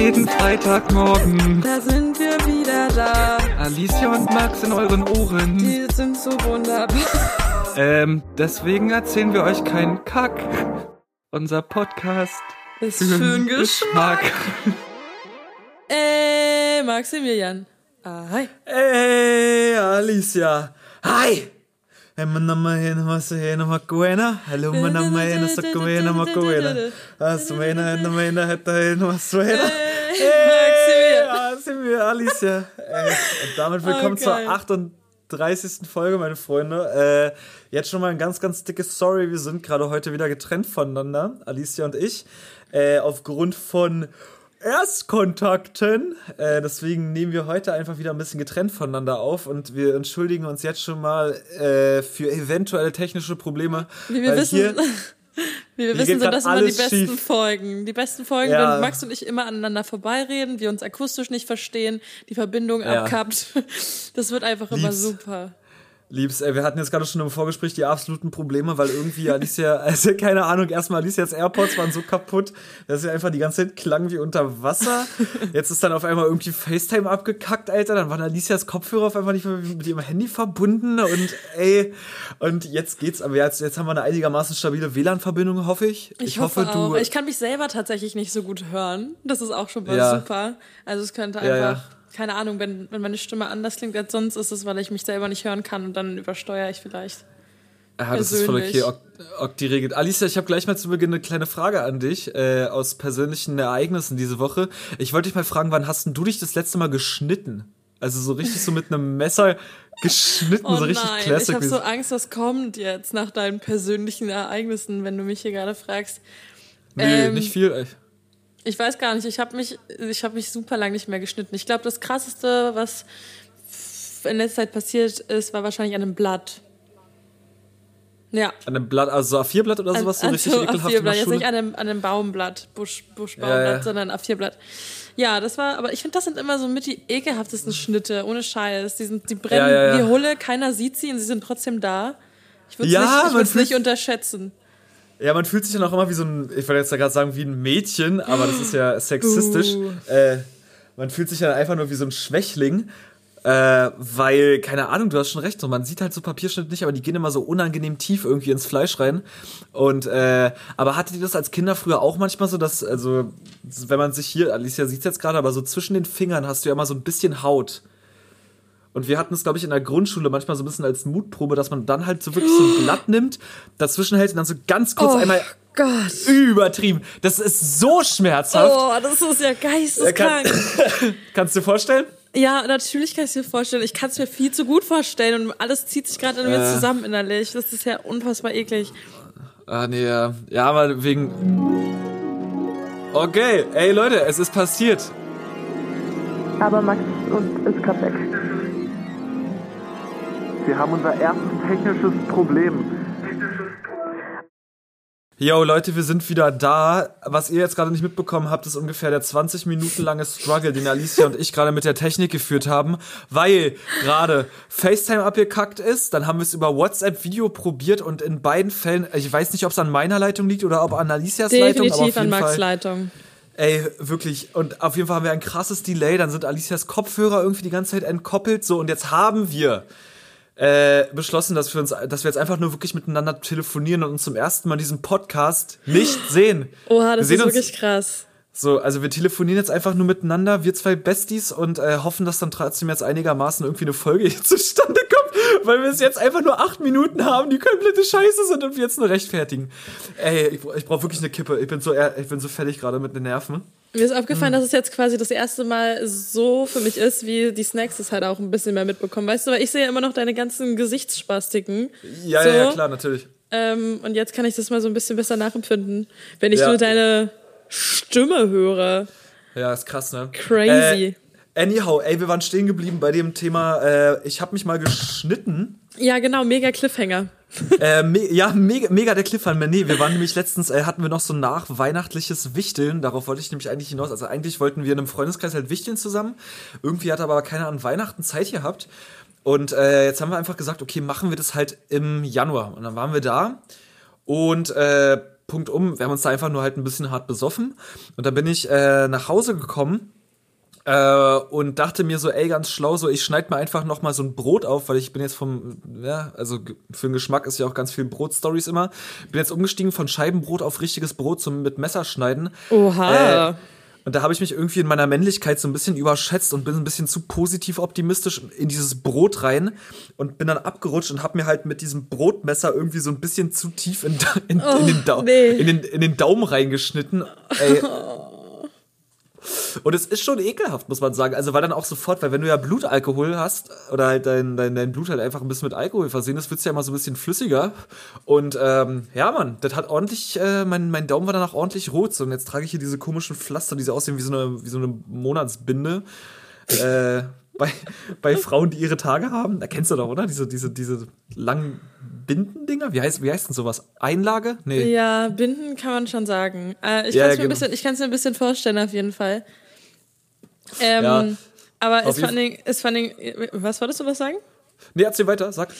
jeden Freitagmorgen. Da sind wir wieder da. Alicia und Max in euren Ohren. Die sind so wunderbar. Ähm, deswegen erzählen wir euch keinen Kack. Unser Podcast ist für den Geschmack. Ey, Maximilian. Ah, hi. Ey, Alicia. Hi. Hey, mein Name ist Marcelo Macuena. Hallo, mein Name ist Macuena Macuena. Was meine Name hat da Hey, sind wir Alicia. Und damit willkommen zur 38. Folge, meine Freunde. Äh, jetzt schon mal ein ganz, ganz dickes Sorry. Wir sind gerade heute wieder getrennt voneinander, Alicia und ich. Äh, aufgrund von Erstkontakten. Äh, deswegen nehmen wir heute einfach wieder ein bisschen getrennt voneinander auf und wir entschuldigen uns jetzt schon mal äh, für eventuelle technische Probleme. Wie wir wissen. Hier, wie wir wissen, sind das immer die besten schief. Folgen. Die besten Folgen, ja. wenn Max und ich immer aneinander vorbeireden, wir uns akustisch nicht verstehen, die Verbindung ja. abkappt. Das wird einfach Lieb's. immer super. Liebs, ey, wir hatten jetzt gerade schon im Vorgespräch die absoluten Probleme, weil irgendwie Alicia, also keine Ahnung, erstmal Alicias AirPods waren so kaputt, dass sie einfach die ganze Zeit klang wie unter Wasser. Jetzt ist dann auf einmal irgendwie FaceTime abgekackt, Alter. Dann waren Alicias Kopfhörer auf einmal nicht mehr mit ihrem Handy verbunden und ey, und jetzt geht's, aber jetzt, jetzt haben wir eine einigermaßen stabile WLAN-Verbindung, hoffe ich. Ich, ich hoffe, hoffe du. Ich kann mich selber tatsächlich nicht so gut hören. Das ist auch schon mal ja. super. Also es könnte einfach. Ja, ja keine Ahnung, wenn, wenn meine Stimme anders klingt als sonst, ist es, weil ich mich selber nicht hören kann und dann übersteuere ich vielleicht. Ja, das ist voll okay. Okti regelt. Alicia, ich habe gleich mal zu Beginn eine kleine Frage an dich äh, aus persönlichen Ereignissen diese Woche. Ich wollte dich mal fragen, wann hast du dich das letzte Mal geschnitten? Also so richtig so mit einem Messer geschnitten, oh so richtig nein, Classic. Ich habe so Angst, was kommt jetzt nach deinen persönlichen Ereignissen, wenn du mich hier gerade fragst. Nee, ähm, nicht viel. Ich weiß gar nicht. Ich habe mich, ich habe mich super lang nicht mehr geschnitten. Ich glaube, das krasseste, was in letzter Zeit passiert ist, war wahrscheinlich an einem Blatt. Ja. An einem Blatt, also A4-Blatt oder sowas, an, so richtig ekelhaft A4-Blatt, jetzt nicht an einem, an einem Baumblatt, Busch, Buschbaumblatt, ja, ja. sondern A4-Blatt. Ja, das war, aber ich finde, das sind immer so mit die ekelhaftesten Schnitte, ohne Scheiß. Die, sind, die brennen ja, wie Hulle, keiner sieht sie und sie sind trotzdem da. Ich würde es nicht, nicht unterschätzen. Ja, man fühlt sich dann auch immer wie so ein, ich wollte jetzt gerade sagen, wie ein Mädchen, aber das ist ja sexistisch. Uh. Äh, man fühlt sich dann einfach nur wie so ein Schwächling. Äh, weil, keine Ahnung, du hast schon recht, so, man sieht halt so Papierschnitt nicht, aber die gehen immer so unangenehm tief irgendwie ins Fleisch rein. Und, äh, aber hattet ihr das als Kinder früher auch manchmal so, dass, also, wenn man sich hier, Alicia sieht es jetzt gerade, aber so zwischen den Fingern hast du ja immer so ein bisschen Haut. Und wir hatten es, glaube ich, in der Grundschule manchmal so ein bisschen als Mutprobe, dass man dann halt so wirklich so ein Blatt nimmt, dazwischen hält und dann so ganz kurz oh, einmal Gott. übertrieben. Das ist so schmerzhaft. Oh, das ist ja geisteskrank. Kann, kannst du dir vorstellen? Ja, natürlich kann ich dir vorstellen. Ich kann es mir viel zu gut vorstellen und alles zieht sich gerade in mir äh. zusammen innerlich. Das ist ja unfassbar eklig. Ah, nee, ja. Ja, aber wegen. Okay, ey Leute, es ist passiert. Aber Max ist gerade weg. Wir haben unser erstes technisches Problem. Yo, Leute, wir sind wieder da. Was ihr jetzt gerade nicht mitbekommen habt, ist ungefähr der 20 Minuten lange Struggle, den Alicia und ich gerade mit der Technik geführt haben, weil gerade FaceTime abgekackt ist. Dann haben wir es über WhatsApp-Video probiert und in beiden Fällen, ich weiß nicht, ob es an meiner Leitung liegt oder ob an Alicias Leitung. Definitiv an Max Fall, Leitung. Ey, wirklich. Und auf jeden Fall haben wir ein krasses Delay. Dann sind Alicias Kopfhörer irgendwie die ganze Zeit entkoppelt. So, und jetzt haben wir äh, beschlossen, dass wir uns, dass wir jetzt einfach nur wirklich miteinander telefonieren und uns zum ersten Mal diesen Podcast nicht sehen. Oha, das ist wirklich krass. So, also wir telefonieren jetzt einfach nur miteinander, wir zwei Besties und äh, hoffen, dass dann trotzdem jetzt einigermaßen irgendwie eine Folge hier zustande kommt, weil wir es jetzt einfach nur acht Minuten haben, die komplette Scheiße sind und wir jetzt nur rechtfertigen. Ey, ich, ich brauche wirklich eine Kippe. Ich bin so, ich bin so fertig gerade mit den Nerven. Mir ist aufgefallen, hm. dass es jetzt quasi das erste Mal so für mich ist, wie die Snacks es halt auch ein bisschen mehr mitbekommen. Weißt du, weil ich sehe ja immer noch deine ganzen Gesichtsspastiken. Ja, so. ja, ja, klar, natürlich. Ähm, und jetzt kann ich das mal so ein bisschen besser nachempfinden, wenn ich ja. nur deine Stimme höre. Ja, ist krass, ne? Crazy. Äh, anyhow, ey, wir waren stehen geblieben bei dem Thema, äh, ich habe mich mal geschnitten. Ja, genau, mega Cliffhanger äh, me ja, mega, mega der Cliffhanger. Nee, wir waren nämlich letztens, äh, hatten wir noch so nach weihnachtliches Wichteln. Darauf wollte ich nämlich eigentlich hinaus. Also eigentlich wollten wir in einem Freundeskreis halt wichteln zusammen. Irgendwie hat aber keiner an Weihnachten Zeit gehabt. Und äh, jetzt haben wir einfach gesagt, okay, machen wir das halt im Januar. Und dann waren wir da. Und äh, Punkt um. Wir haben uns da einfach nur halt ein bisschen hart besoffen. Und dann bin ich äh, nach Hause gekommen äh, und dachte mir so, ey, ganz schlau, so ich schneide mir einfach noch mal so ein Brot auf, weil ich bin jetzt vom, ja, also für den Geschmack ist ja auch ganz viel Brotstories immer. Bin jetzt umgestiegen von Scheibenbrot auf richtiges Brot zum mit Messer schneiden. Oha. Äh, und da habe ich mich irgendwie in meiner Männlichkeit so ein bisschen überschätzt und bin ein bisschen zu positiv optimistisch in dieses Brot rein und bin dann abgerutscht und habe mir halt mit diesem Brotmesser irgendwie so ein bisschen zu tief in, in, oh, in, den, da nee. in, den, in den Daumen reingeschnitten. Ey, Und es ist schon ekelhaft, muss man sagen. Also, weil dann auch sofort, weil wenn du ja Blutalkohol hast oder halt dein, dein, dein Blut halt einfach ein bisschen mit Alkohol versehen ist, wird's ja immer so ein bisschen flüssiger. Und ähm, ja, Mann, das hat ordentlich, äh, mein, mein Daumen war danach ordentlich rot. So, und jetzt trage ich hier diese komischen Pflaster, die so aussehen wie so eine, wie so eine Monatsbinde. äh, bei, bei Frauen, die ihre Tage haben. Da kennst du doch, oder? Diese, diese, diese langen Bindendinger? Wie heißt, wie heißt denn sowas? Einlage? Nee. Ja, Binden kann man schon sagen. Äh, ich ja, kann es ja, mir, genau. mir ein bisschen vorstellen, auf jeden Fall. Ähm, ja, aber ist vor, allen ist vor allen was wolltest du was sagen? Nee, erzähl weiter, sag.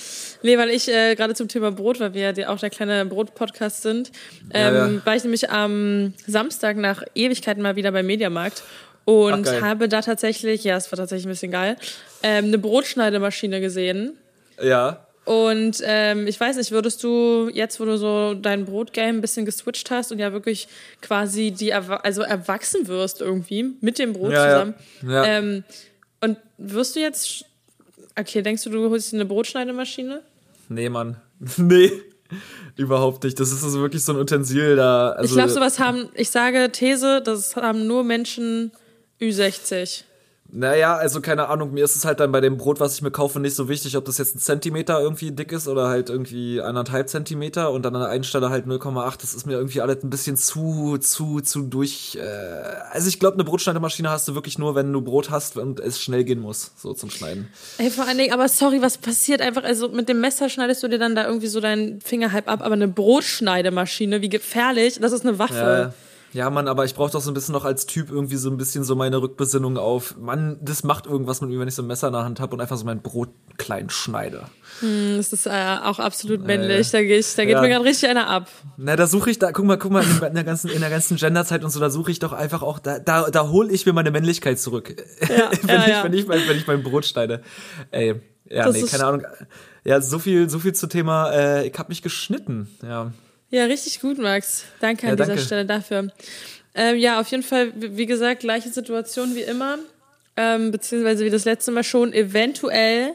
Nee, weil ich äh, gerade zum Thema Brot, weil wir ja auch der kleine Brot-Podcast sind, ähm, ja, ja. war ich nämlich am Samstag nach Ewigkeiten mal wieder beim Mediamarkt und Ach, habe da tatsächlich, ja, es war tatsächlich ein bisschen geil, ähm, eine Brotschneidemaschine gesehen. Ja. Und ähm, ich weiß nicht, würdest du jetzt, wo du so dein Brotgame ein bisschen geswitcht hast und ja wirklich quasi die also erwachsen wirst irgendwie mit dem Brot ja, zusammen. Ja. Ja. Ähm, und wirst du jetzt, okay, denkst du, du holst dir eine Brotschneidemaschine? Nee, Mann. nee. Überhaupt nicht. Das ist also wirklich so ein Utensil da. Also ich glaube, sowas haben, ich sage These, das haben nur Menschen Ü60. Naja, also keine Ahnung, mir ist es halt dann bei dem Brot, was ich mir kaufe, nicht so wichtig, ob das jetzt ein Zentimeter irgendwie dick ist oder halt irgendwie anderthalb Zentimeter und dann an der einen Stelle halt 0,8. Das ist mir irgendwie alles ein bisschen zu, zu, zu durch. Äh also ich glaube, eine Brotschneidemaschine hast du wirklich nur, wenn du Brot hast und es schnell gehen muss, so zum Schneiden. Ey, vor allen Dingen, aber sorry, was passiert einfach? Also mit dem Messer schneidest du dir dann da irgendwie so deinen Finger halb ab, aber eine Brotschneidemaschine, wie gefährlich, das ist eine Waffe. Äh ja, Mann, aber ich brauche doch so ein bisschen noch als Typ irgendwie so ein bisschen so meine Rückbesinnung auf, Mann, das macht irgendwas mit mir, wenn ich so ein Messer in der Hand habe und einfach so mein Brot klein schneide. Hm, das ist äh, auch absolut männlich. Äh, da, geh ich, da geht ja. mir gerade richtig einer ab. Na, da suche ich, da, guck mal, guck mal, in der ganzen, in der ganzen Genderzeit und so, da suche ich doch einfach auch, da, da, da hole ich mir meine Männlichkeit zurück. Ja, wenn, ja, ich, wenn, ich, wenn ich mein Brot schneide. Ey, ja, das nee, keine Ahnung. Ja, so viel, so viel zu Thema, äh, ich habe mich geschnitten, ja. Ja, richtig gut, Max. Danke an ja, dieser Stelle dafür. Ähm, ja, auf jeden Fall, wie gesagt, gleiche Situation wie immer. Ähm, beziehungsweise wie das letzte Mal schon. Eventuell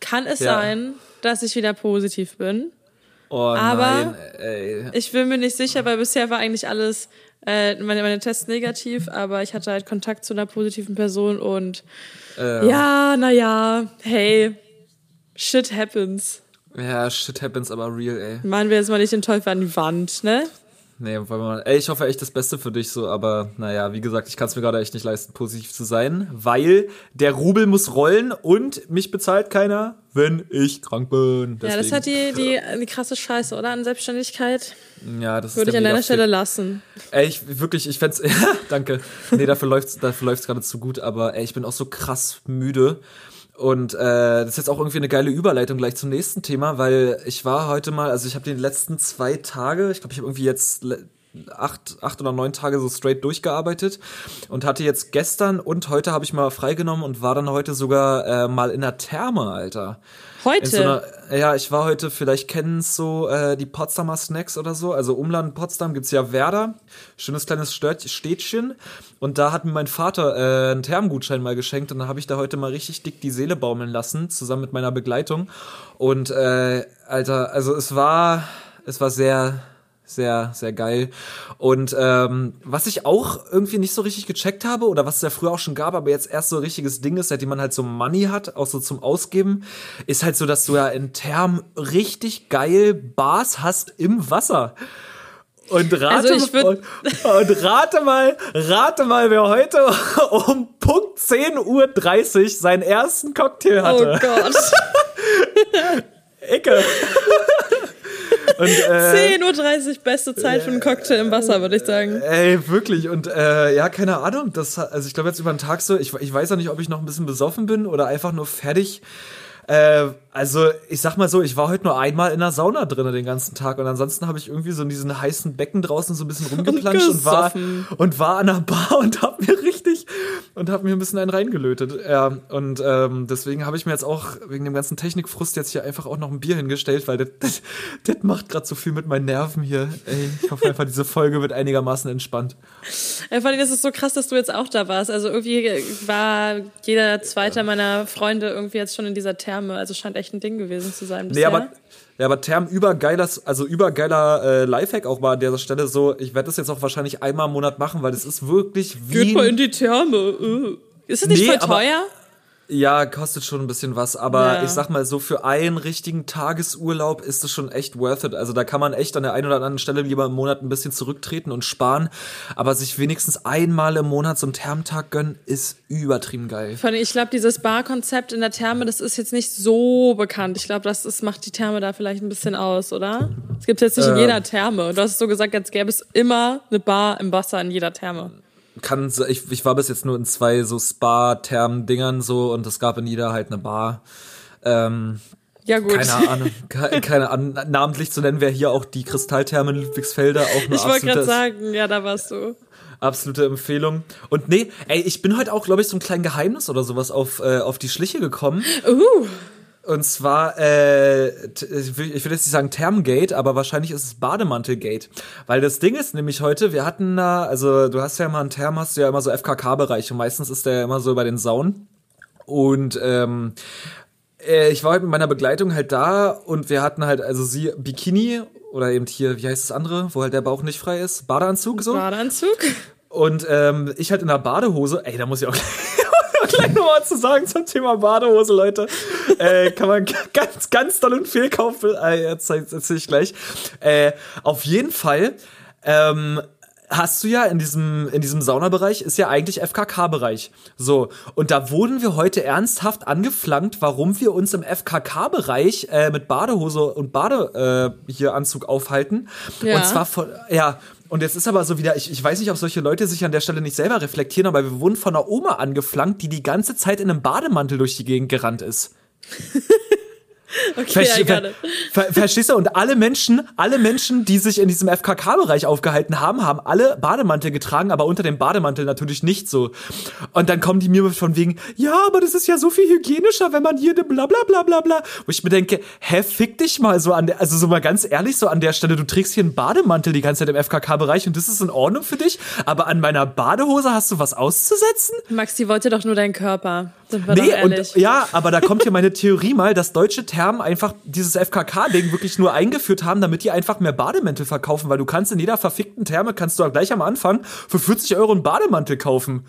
kann es ja. sein, dass ich wieder positiv bin. Oh Aber nein, ey. ich bin mir nicht sicher, weil bisher war eigentlich alles, äh, meine, meine Tests negativ, aber ich hatte halt Kontakt zu einer positiven Person und ähm. ja, naja, hey, shit happens. Ja, shit happens aber real, ey. Machen wir jetzt mal nicht den Teufel an die Wand, ne? Nee, weil man, ey, ich hoffe echt das Beste für dich so, aber naja, wie gesagt, ich kann es mir gerade echt nicht leisten, positiv zu sein, weil der Rubel muss rollen und mich bezahlt keiner, wenn ich krank bin. Deswegen. Ja, das hat die, die, die krasse Scheiße, oder? An Selbstständigkeit. Ja, das Würde ich an deiner Stelle lassen. Ey, ich wirklich, ich fände ja, danke. Nee, dafür läuft's, dafür läuft's gerade zu gut, aber ey, ich bin auch so krass müde. Und äh, das ist jetzt auch irgendwie eine geile Überleitung gleich zum nächsten Thema, weil ich war heute mal, also ich habe die letzten zwei Tage, ich glaube, ich habe irgendwie jetzt acht, acht oder neun Tage so straight durchgearbeitet und hatte jetzt gestern und heute habe ich mal freigenommen und war dann heute sogar äh, mal in der Therme, Alter. Heute? So einer, ja, ich war heute, vielleicht kennen so äh, die Potsdamer Snacks oder so. Also Umland Potsdam gibt's ja Werder. Schönes kleines Städtchen. Und da hat mir mein Vater äh, einen Thermengutschein mal geschenkt und dann habe ich da heute mal richtig dick die Seele baumeln lassen, zusammen mit meiner Begleitung. Und äh, Alter, also es war, es war sehr, sehr, sehr geil. Und ähm, was ich auch irgendwie nicht so richtig gecheckt habe oder was es ja früher auch schon gab, aber jetzt erst so ein richtiges Ding ist, seitdem man halt so Money hat, auch so zum Ausgeben, ist halt so, dass du ja in Therm richtig geil Bars hast im Wasser. Und rate, also mal, und, und, rate mal, rate mal, wer heute um Punkt 10.30 Uhr seinen ersten Cocktail hatte. Oh Gott. Ecke. Und, äh, 10.30 Uhr, beste Zeit für einen Cocktail im Wasser, würde ich sagen. Ey, wirklich. Und äh, ja, keine Ahnung. Das, also ich glaube jetzt über den Tag so, ich, ich weiß ja nicht, ob ich noch ein bisschen besoffen bin oder einfach nur fertig. Äh, also, ich sag mal so, ich war heute nur einmal in der Sauna drin den ganzen Tag und ansonsten habe ich irgendwie so in diesen heißen Becken draußen so ein bisschen rumgeplanscht und, und war und war an der Bar und hab mir richtig und hab mir ein bisschen einen reingelötet. Ja, und ähm, deswegen habe ich mir jetzt auch wegen dem ganzen Technikfrust jetzt hier einfach auch noch ein Bier hingestellt, weil das, das, das macht gerade so viel mit meinen Nerven hier. Ey, ich hoffe einfach, diese Folge wird einigermaßen entspannt. Ja, vor allem ist es so krass, dass du jetzt auch da warst. Also irgendwie war jeder zweite meiner Freunde irgendwie jetzt schon in dieser Therme. Also scheint echt ein Ding gewesen zu sein bisher. Nee, aber ja, aber Term übergeiler, also übergeiler äh, Lifehack auch mal an dieser Stelle so. Ich werde das jetzt auch wahrscheinlich einmal im Monat machen, weil das ist wirklich wie. Geht mal in die Therme. Uh. Ist es nicht nee, voll teuer? Ja, kostet schon ein bisschen was, aber ja. ich sag mal so für einen richtigen Tagesurlaub ist es schon echt worth it. Also da kann man echt an der einen oder anderen Stelle lieber im Monat ein bisschen zurücktreten und sparen, aber sich wenigstens einmal im Monat zum Thermtag gönnen ist übertrieben geil. Vor allem, ich glaube, dieses Barkonzept in der Therme, das ist jetzt nicht so bekannt. Ich glaube, das ist, macht die Therme da vielleicht ein bisschen aus, oder? Es gibt jetzt nicht äh, in jeder Therme. Du hast so gesagt, als gäbe es immer eine Bar im Wasser in jeder Therme kann, ich, ich war bis jetzt nur in zwei so Spa-Therm-Dingern so und es gab in jeder halt eine Bar. Ähm, ja, gut. Keine Ahnung, keine Ahnung, namentlich zu nennen wäre hier auch die Kristalltherme in Ludwigsfelder auch nur Ich wollte gerade sagen, ja, da warst du. Absolute Empfehlung. Und nee, ey, ich bin heute auch, glaube ich, so ein kleines Geheimnis oder sowas auf, äh, auf die Schliche gekommen. Uh. Und zwar, äh, ich will jetzt nicht sagen Thermgate, aber wahrscheinlich ist es Bademantelgate. Weil das Ding ist nämlich heute, wir hatten da, also du hast ja immer einen Therm, hast du ja immer so FKK-Bereich und meistens ist der immer so bei den Saunen. Und ähm, äh, ich war heute mit meiner Begleitung halt da und wir hatten halt, also sie Bikini oder eben hier, wie heißt das andere, wo halt der Bauch nicht frei ist? Badeanzug so? Badeanzug. Und ähm, ich halt in der Badehose, ey, da muss ich auch gleich noch was zu sagen zum Thema Badehose, Leute. äh, kann man ganz, ganz doll und viel kaufen. Äh, jetzt erzähl ich gleich. Äh, auf jeden Fall ähm, hast du ja in diesem, in diesem Saunabereich ist ja eigentlich FKK-Bereich. So. Und da wurden wir heute ernsthaft angeflankt, warum wir uns im FKK-Bereich äh, mit Badehose und Bade äh, hier Anzug aufhalten. Ja. Und zwar von, ja, und jetzt ist aber so wieder, ich, ich weiß nicht, ob solche Leute sich an der Stelle nicht selber reflektieren, aber wir wurden von einer Oma angeflankt, die die ganze Zeit in einem Bademantel durch die Gegend gerannt ist. Okay, Verste ja, ver verstehst du? Und alle Menschen, alle Menschen, die sich in diesem FKK-Bereich aufgehalten haben, haben alle Bademantel getragen, aber unter dem Bademantel natürlich nicht so. Und dann kommen die mir von wegen, ja, aber das ist ja so viel hygienischer, wenn man hier ne bla bla bla bla bla. Wo ich mir denke, hä, fick dich mal so an der, also so mal ganz ehrlich, so an der Stelle, du trägst hier einen Bademantel die ganze Zeit im FKK-Bereich und das ist in Ordnung für dich, aber an meiner Badehose hast du was auszusetzen? Max, die wollte doch nur deinen Körper. Sind wir nee, und ja, aber da kommt hier meine Theorie mal, dass deutsche Termen einfach dieses FKK-Ding wirklich nur eingeführt haben, damit die einfach mehr Bademäntel verkaufen, weil du kannst in jeder verfickten Therme, kannst du gleich am Anfang für 40 Euro einen Bademantel kaufen.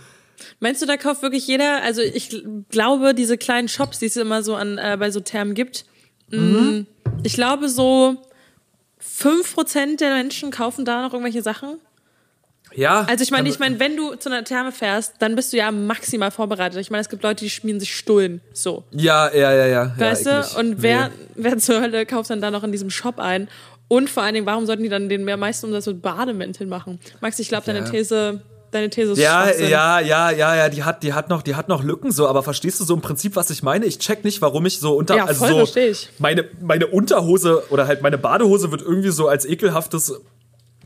Meinst du, da kauft wirklich jeder, also ich glaube, diese kleinen Shops, die es immer so an, äh, bei so Thermen gibt, mm, mhm. ich glaube so 5% der Menschen kaufen da noch irgendwelche Sachen. Ja. Also ich meine, ich meine, wenn du zu einer Therme fährst, dann bist du ja maximal vorbereitet. Ich meine, es gibt Leute, die schmieren sich Stullen. So. Ja, ja, ja, ja. Weißt ja, du? Und wer, nee. wer zur Hölle kauft dann da noch in diesem Shop ein? Und vor allen Dingen, warum sollten die dann den mehr meisten Umsatz mit Bademänteln machen? Max, ich glaube, deine ja. These deine These ist Ja, ja, ja, ja, ja, die hat, die hat noch, die hat noch Lücken so, aber verstehst du so im Prinzip, was ich meine? Ich check nicht, warum ich so unter, ja, also so, ich. meine, meine Unterhose oder halt meine Badehose wird irgendwie so als ekelhaftes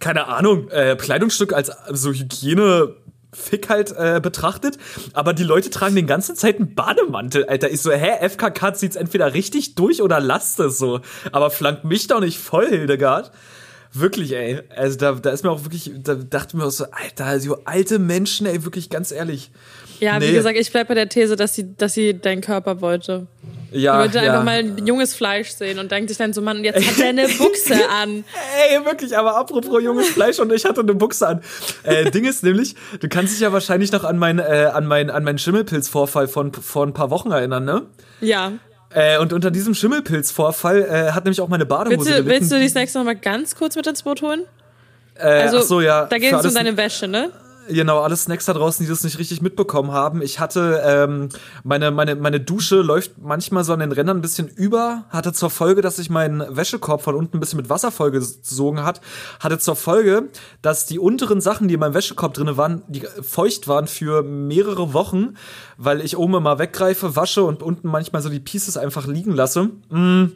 keine Ahnung, äh, Kleidungsstück als so Hygiene Fick halt äh, betrachtet, aber die Leute tragen den ganzen Zeit einen Bademantel, Alter. Ich so, hä, FKK zieht's entweder richtig durch oder lasst es so. Aber flank mich doch nicht voll, Hildegard. Wirklich, ey. Also da, da ist mir auch wirklich, da dachte mir auch so, Alter, so alte Menschen, ey, wirklich ganz ehrlich. Ja, nee. wie gesagt, ich bleib bei der These, dass sie, dass sie deinen Körper wollte. Ja, ich wollte ja. einfach mal junges Fleisch sehen und denkt sich dann so, Mann, jetzt hat er eine Buchse an. Ey, wirklich, aber apropos junges Fleisch und ich hatte eine Buchse an. Äh, Ding ist nämlich, du kannst dich ja wahrscheinlich noch an meinen äh, an meinen an meinen Schimmelpilzvorfall von vor ein paar Wochen erinnern, ne? Ja. Äh, und unter diesem Schimmelpilzvorfall äh, hat nämlich auch meine Badehose willst du, gelitten. Willst du die Snacks noch mal ganz kurz mit ins Boot holen? Äh, also, ach so, ja. Da geht es um deine Wäsche, ne? Genau, alle Snacks da draußen, die das nicht richtig mitbekommen haben. Ich hatte, ähm, meine, meine, meine Dusche läuft manchmal so an den Rändern ein bisschen über, hatte zur Folge, dass sich mein Wäschekorb von unten ein bisschen mit Wasser vollgesogen hat, hatte zur Folge, dass die unteren Sachen, die in meinem Wäschekorb drin waren, die feucht waren für mehrere Wochen, weil ich oben immer weggreife, wasche und unten manchmal so die Pieces einfach liegen lasse. Mm.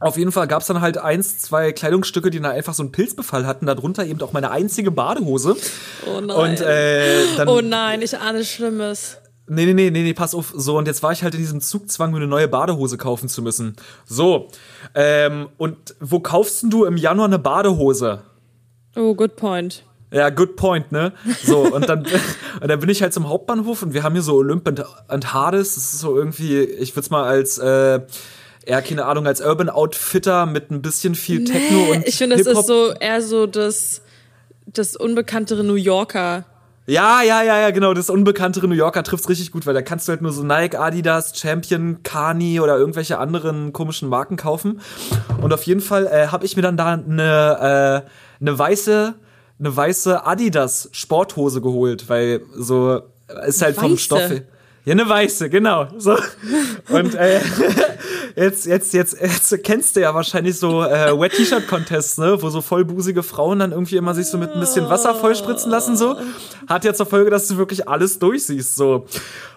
Auf jeden Fall gab es dann halt eins, zwei Kleidungsstücke, die dann einfach so einen Pilzbefall hatten. Darunter eben auch meine einzige Badehose. Oh nein. Und, äh, dann, oh nein, ich ahne Schlimmes. Nee, nee, nee, nee, nee, pass auf. So, und jetzt war ich halt in diesem Zugzwang, mir eine neue Badehose kaufen zu müssen. So, ähm, und wo kaufst du im Januar eine Badehose? Oh, good point. Ja, good point, ne? So, und dann, und dann bin ich halt zum Hauptbahnhof und wir haben hier so Olymp und, und Hades. Das ist so irgendwie, ich würde es mal als, äh, eher, keine Ahnung, als Urban Outfitter mit ein bisschen viel Techno nee, und Ich finde, das ist so eher so das, das unbekanntere New Yorker. Ja, ja, ja, ja, genau. Das unbekanntere New Yorker trifft's richtig gut, weil da kannst du halt nur so Nike, Adidas, Champion, Kani oder irgendwelche anderen komischen Marken kaufen. Und auf jeden Fall äh, habe ich mir dann da eine äh, eine weiße eine weiße Adidas Sporthose geholt, weil so ist halt vom Weiße? Stoff. Ja, eine weiße, genau. So. Und äh, jetzt, jetzt, jetzt, jetzt kennst du ja wahrscheinlich so äh, Wet T-Shirt Contests, ne, wo so vollbusige Frauen dann irgendwie immer sich so mit ein bisschen Wasser vollspritzen lassen so. Hat ja zur Folge, dass du wirklich alles durchsiehst so.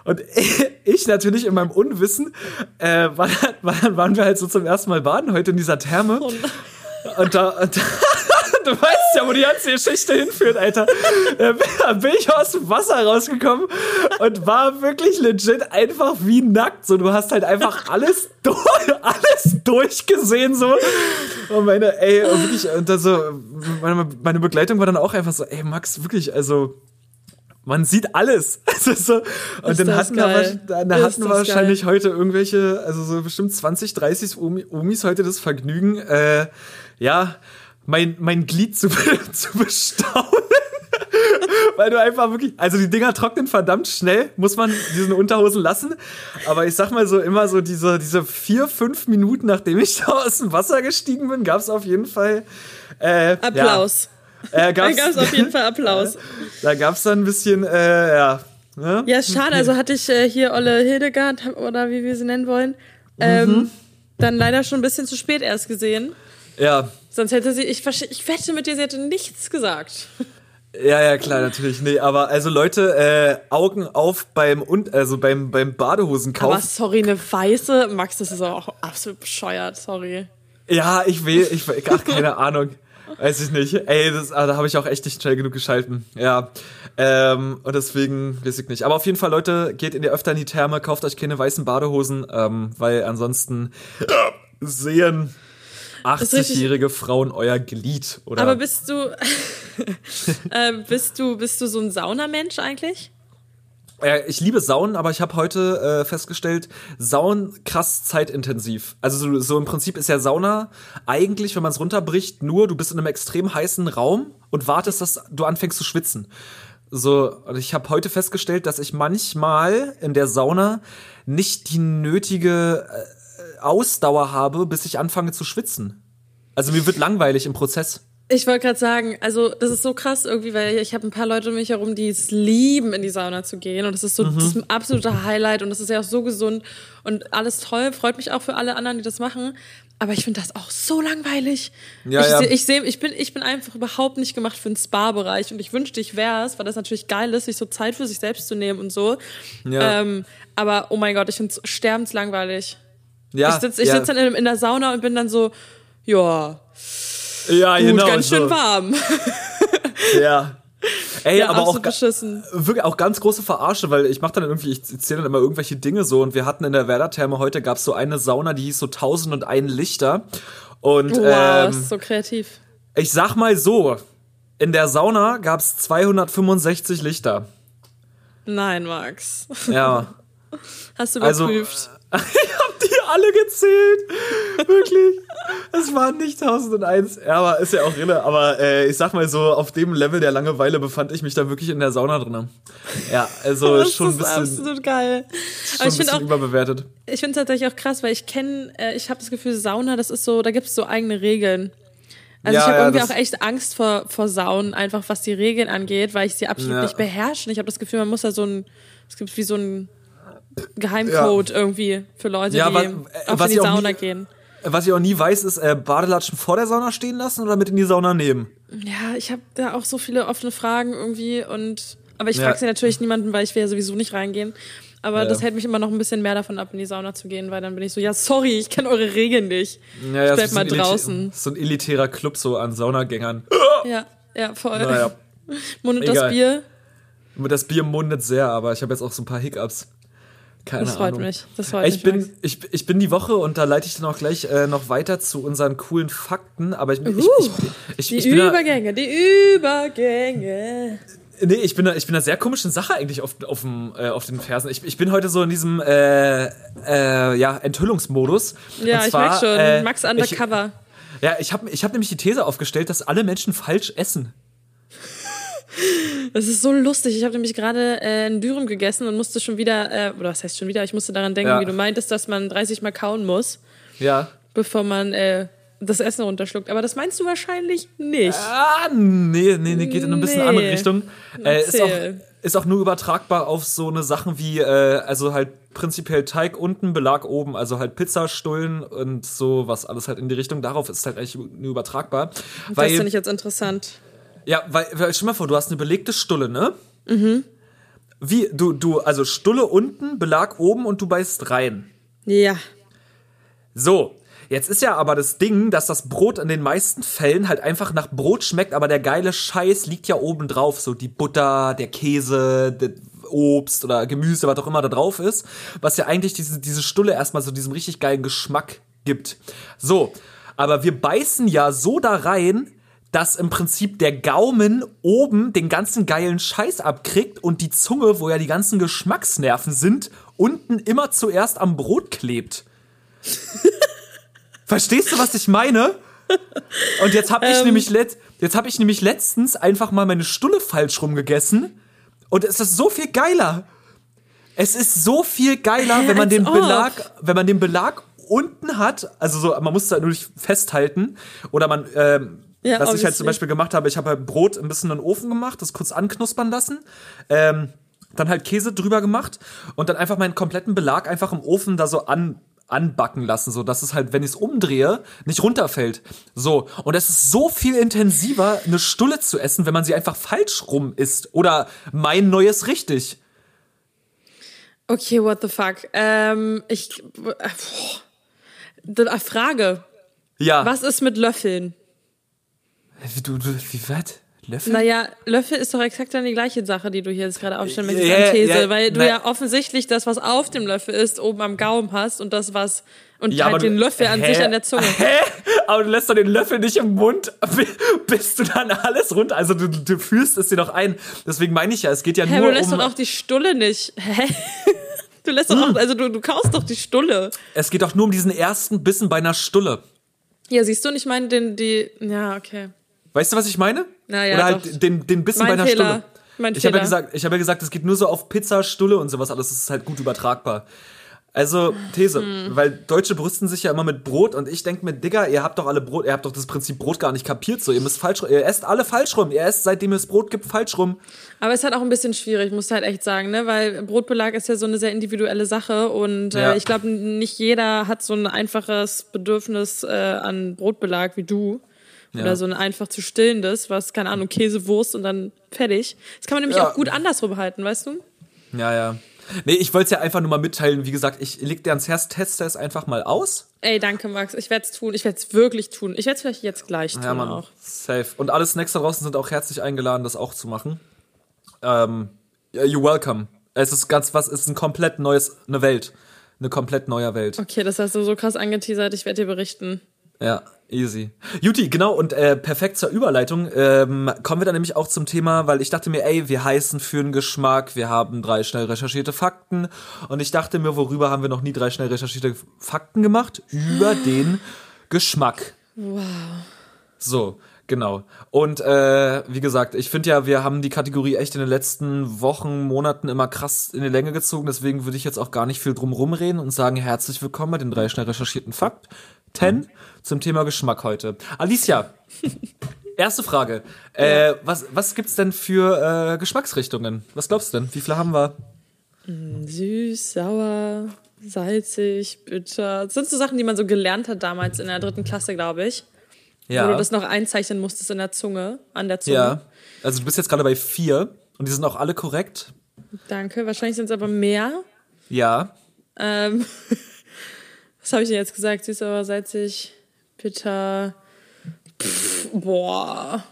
Und ich natürlich in meinem Unwissen äh, war, war, waren wir halt so zum ersten Mal baden heute in dieser Therme. Und da, und da du weißt ja, wo die ganze Geschichte hinführt, Alter. Da bin ich aus dem Wasser rausgekommen und war wirklich legit einfach wie nackt. So, du hast halt einfach alles, durch, alles durchgesehen, so. Und meine, ey, wirklich, und da so, meine, meine Begleitung war dann auch einfach so, ey, Max, wirklich, also, man sieht alles. Also so, und Ist dann hatten geil. dann hatten wahrscheinlich heute irgendwelche, also so bestimmt 20, 30 Omi- Omis heute das Vergnügen, äh, ja, mein, mein Glied zu, zu bestaunen. Weil du einfach wirklich, also die Dinger trocknen verdammt schnell, muss man diesen Unterhosen lassen. Aber ich sag mal so, immer so diese, diese vier, fünf Minuten, nachdem ich da aus dem Wasser gestiegen bin, gab's auf jeden Fall äh, Applaus. Ja, äh, Da gab's, gab es auf jeden Fall Applaus. da gab's dann ein bisschen, äh, ja. Ne? Ja, schade. Also hatte ich äh, hier Olle Hildegard oder wie wir sie nennen wollen, ähm, Mhm. dann leider schon ein bisschen zu spät erst gesehen. Ja, Sonst hätte sie, ich, ich wette mit dir, sie hätte nichts gesagt. Ja, ja, klar, natürlich. Nee, aber also Leute, äh, Augen auf beim und also beim beim Badehosenkauf. Aber sorry, eine weiße, Max, das ist auch absolut bescheuert, sorry. Ja, ich will, ich ach, keine Ahnung. Weiß ich nicht. Ey, das, ah, da habe ich auch echt nicht schnell genug geschalten. Ja. Ähm, und deswegen weiß ich nicht. Aber auf jeden Fall, Leute, geht in die öfter in die Therme, kauft euch keine weißen Badehosen, ähm, weil ansonsten sehen ist richtig- 80-jährige Frauen euer Glied. Oder Aber bist du, äh, bist du, bist du so ein Saunamensch eigentlich? Ja, ich liebe Saunen, aber ich habe heute äh, festgestellt, Saunen krass zeitintensiv. Also so, so im Prinzip ist ja Sauna eigentlich, wenn man es runterbricht, nur du bist in einem extrem heißen Raum und wartest, dass du anfängst zu schwitzen. So, und ich habe heute festgestellt, dass ich manchmal in der Sauna nicht die nötige äh, Ausdauer habe, bis ich anfange zu schwitzen. Also mir wird langweilig im Prozess. Ich wollte gerade sagen, also das ist so krass irgendwie, weil ich habe ein paar Leute um mich herum, die es lieben, in die Sauna zu gehen. Und das ist so das ist ein absoluter Highlight und das ist ja auch so gesund und alles toll. Freut mich auch für alle anderen, die das machen. Aber ich finde das auch so langweilig. Ja, ich ja. seh- ich, seh, ich, bin, ich bin einfach überhaupt nicht gemacht für den Spa-Bereich und ich wünschte, ich wär's, weil das natürlich geil ist, sich so Zeit für sich selbst zu nehmen und so. Ja. Ähm, aber oh mein Gott, ich finde es sterbenslangweilig. Ja, ich sitze ja, sitz dann in, in der Sauna und bin dann so, ja, ja, gut, genau, ganz schön so. warm. Ja. Ey, Ja, aber auch, beschissen. wirklich auch ganz große Verarsche, weil ich mache dann irgendwie, ich erzähle dann immer irgendwelche Dinge so und wir hatten in der Werder-Therme heute gab's so eine Sauna, die hieß so 1001 Lichter und Wow, ähm, ist so kreativ. ich sag mal so, in der Sauna gab's 265 Lichter. Nein, Max. Ja. Hast du Also, überprüft? die alle gezählt. Wirklich. Es waren nicht 1001. Ja, aber ist ja auch irre. Aber äh, ich sag mal so, auf dem Level der Langeweile befand ich mich da wirklich in der Sauna drin. Ja, also das schon ein ist bisschen, absolut geil. schon Aber ich finde auch, überbewertet. ich finde tatsächlich auch krass, weil ich kenne, äh, ich habe das Gefühl, Sauna, das ist so, da gibt es so eigene Regeln. Also ja, ich habe ja, irgendwie auch echt Angst vor, vor Saunen, einfach was die Regeln angeht, weil ich sie absolut ja. nicht beherrsche. Ich habe das Gefühl, man muss da so ein, es gibt wie so ein Geheimcode irgendwie für Leute, die was, äh, auch in die Sauna nie, gehen. Was ich auch nie weiß, ist äh, Badelatschen vor der Sauna stehen lassen oder mit in die Sauna nehmen? Ja, ich habe da auch so viele offene Fragen irgendwie und aber ich frage sie natürlich niemanden, weil ich will ja sowieso nicht reingehen. Aber ja. das hält mich immer noch ein bisschen mehr davon ab, in die Sauna zu gehen, weil dann bin ich so, ja, sorry, ich kenne eure Regeln nicht. Ja, ja, ich bleib mal so draußen. So ein elitärer Club so an Saunagängern. Ja, ja, voll. Naja. Mundet das Bier? Das Bier mundet sehr, aber ich habe jetzt auch so ein paar Hiccups. Keine das freut Ahnung. mich. Das freut ich mich. Bin, ich, ich bin die Woche und da leite ich dann auch gleich äh, noch weiter zu unseren coolen Fakten. Aber ich, uh, ich, ich, ich, die Übergänge, da, die Übergänge. Nee, ich bin da, ich bin da sehr komischen Sache eigentlich auf, auf, dem, äh, auf den Fersen. Ich, ich bin heute so in diesem äh, äh, ja, Enthüllungsmodus. Ja, zwar, ich merk schon. Äh, Max Undercover. Ich, ja, ich habe ich hab nämlich die These aufgestellt, dass alle Menschen falsch essen. Das ist so lustig. Ich habe nämlich gerade äh, ein Dürüm gegessen und musste schon wieder, äh, oder was heißt schon wieder, ich musste daran denken, ja. wie du meintest, dass man 30 Mal kauen muss. Ja. Bevor man äh, das Essen runterschluckt. Aber das meinst du wahrscheinlich nicht. Ah, nee, nee, nee, geht in eine bisschen nee. andere Richtung. Äh, ist, auch, ist auch nur übertragbar auf so eine Sachen wie, äh, also halt prinzipiell Teig unten, Belag oben, also halt Pizzastullen und so, was alles halt in die Richtung. Darauf ist halt eigentlich nur übertragbar. Das finde ich jetzt interessant. Ja, weil, weil, stell mal vor, du hast eine belegte Stulle, ne? Mhm. Wie, du, du, also Stulle unten, Belag oben und du beißt rein. Ja. So, Jetzt ist ja aber das Ding, dass das Brot in den meisten Fällen halt einfach nach Brot schmeckt, aber der geile Scheiß liegt ja oben drauf. So die Butter, der Käse, der Obst oder Gemüse, was auch immer da drauf ist. Was ja eigentlich diese, diese Stulle erstmal so diesem richtig geilen Geschmack gibt. So, aber wir beißen ja so da rein, dass im Prinzip der Gaumen oben den ganzen geilen Scheiß abkriegt und die Zunge, wo ja die ganzen Geschmacksnerven sind, unten immer zuerst am Brot klebt. Verstehst du, was ich meine? Und jetzt habe ich ähm. nämlich jetzt habe ich nämlich letztens einfach mal meine Stulle falsch rumgegessen und es ist so viel geiler. Es ist so viel geiler, wenn man den Belag, wenn man den Belag unten hat, also so, man muss da nur nicht festhalten oder man ähm, ja, was obviously. ich halt zum Beispiel gemacht habe, ich habe halt Brot ein bisschen in den Ofen gemacht, das kurz anknuspern lassen, ähm, dann halt Käse drüber gemacht und dann einfach meinen kompletten Belag einfach im Ofen da so an anbacken lassen, so dass es halt, wenn ich es umdrehe, nicht runterfällt. So. Und es ist so viel intensiver, eine Stulle zu essen, wenn man sie einfach falsch rum isst. Oder mein neues richtig. Okay, what the fuck? Ähm, ich. Äh, Frage. Ja. Was ist mit Löffeln? Wie, du, du, wie, was? Löffel? Naja, Löffel ist doch exakt dann die gleiche Sache, die du hier jetzt gerade aufstellen möchtest yeah, These, yeah, weil du ja offensichtlich das, was auf dem Löffel ist, oben am Gaumen hast und das, was und ja, halt den Löffel an hä? sich an der Zunge. Hä? Aber du lässt doch den Löffel nicht im Mund, bis du dann alles runter. Also du, du fühlst es dir doch ein. Deswegen meine ich ja, es geht ja hä, nur um. Du lässt um doch auch die Stulle nicht. Hä? Du lässt doch auch, also du, du kaust doch die Stulle. Es geht doch nur um diesen ersten Bissen bei einer Stulle. Ja, siehst du, und ich meine den, die, ja, okay. Weißt du, was ich meine? Naja, Oder halt den, den Bissen mein bei einer Fehler. Stulle. Mein ich habe ja gesagt, ich habe ja gesagt, es geht nur so auf Pizza, Stulle und sowas alles. Das ist halt gut übertragbar. Also, These, hm. weil Deutsche brüsten sich ja immer mit Brot und ich denke mir, Digga, ihr habt doch alle Brot, ihr habt doch das Prinzip Brot gar nicht kapiert, so, ihr müsst falsch, ihr esst alle falsch rum, ihr esst, seitdem es Brot gibt, falsch rum. Aber es ist halt auch ein bisschen schwierig, muss halt echt sagen, ne, weil Brotbelag ist ja so eine sehr individuelle Sache und äh, ja. ich glaube, nicht jeder hat so ein einfaches Bedürfnis äh, an Brotbelag wie du. Ja. Oder so ein einfach zu stillendes, was, keine Ahnung, Käse, Wurst und dann fertig. Das kann man nämlich ja. auch gut andersrum halten, weißt du? Ja, ja. Nee, ich wollte es ja einfach nur mal mitteilen. Wie gesagt, ich leg dir ans Herz, teste es einfach mal aus. Ey, danke, Max. Ich werde es tun. Ich werde es wirklich tun. Ich werde es vielleicht jetzt gleich tun ja, Mann. auch. Safe. Und alle Snacks da draußen sind auch herzlich eingeladen, das auch zu machen. Ähm, you're welcome. Es ist ganz was, es ist ein komplett neues, eine Welt. Eine komplett neue Welt. Okay, das hast du so krass angeteasert. Ich werde dir berichten. Ja, easy. Juti, genau, und äh, perfekt zur Überleitung ähm, kommen wir dann nämlich auch zum Thema, weil ich dachte mir, ey, wir heißen für einen Geschmack, wir haben drei schnell recherchierte Fakten und ich dachte mir, worüber haben wir noch nie drei schnell recherchierte Fakten gemacht? Über den Geschmack. Wow. So, genau. Und äh, wie gesagt, ich finde ja, wir haben die Kategorie echt in den letzten Wochen, Monaten immer krass in die Länge gezogen, deswegen würde ich jetzt auch gar nicht viel drum rumreden und sagen, herzlich willkommen bei den drei schnell recherchierten Fakt zum Thema Geschmack heute. Alicia, erste Frage. Äh, was, was gibt's denn für äh, Geschmacksrichtungen? Was glaubst du denn? Wie viele haben wir? Süß, sauer, salzig, bitter. Das sind so Sachen, die man so gelernt hat damals in der dritten Klasse, glaube ich. Ja. Wo du das noch einzeichnen musstest in der Zunge, an der Zunge. Ja. Also du bist jetzt gerade bei vier und die sind auch alle korrekt. Danke. Wahrscheinlich sind es aber mehr. Ja. Ähm, was habe ich denn jetzt gesagt? Süß, sauer, salzig, bitter. Pff, boah.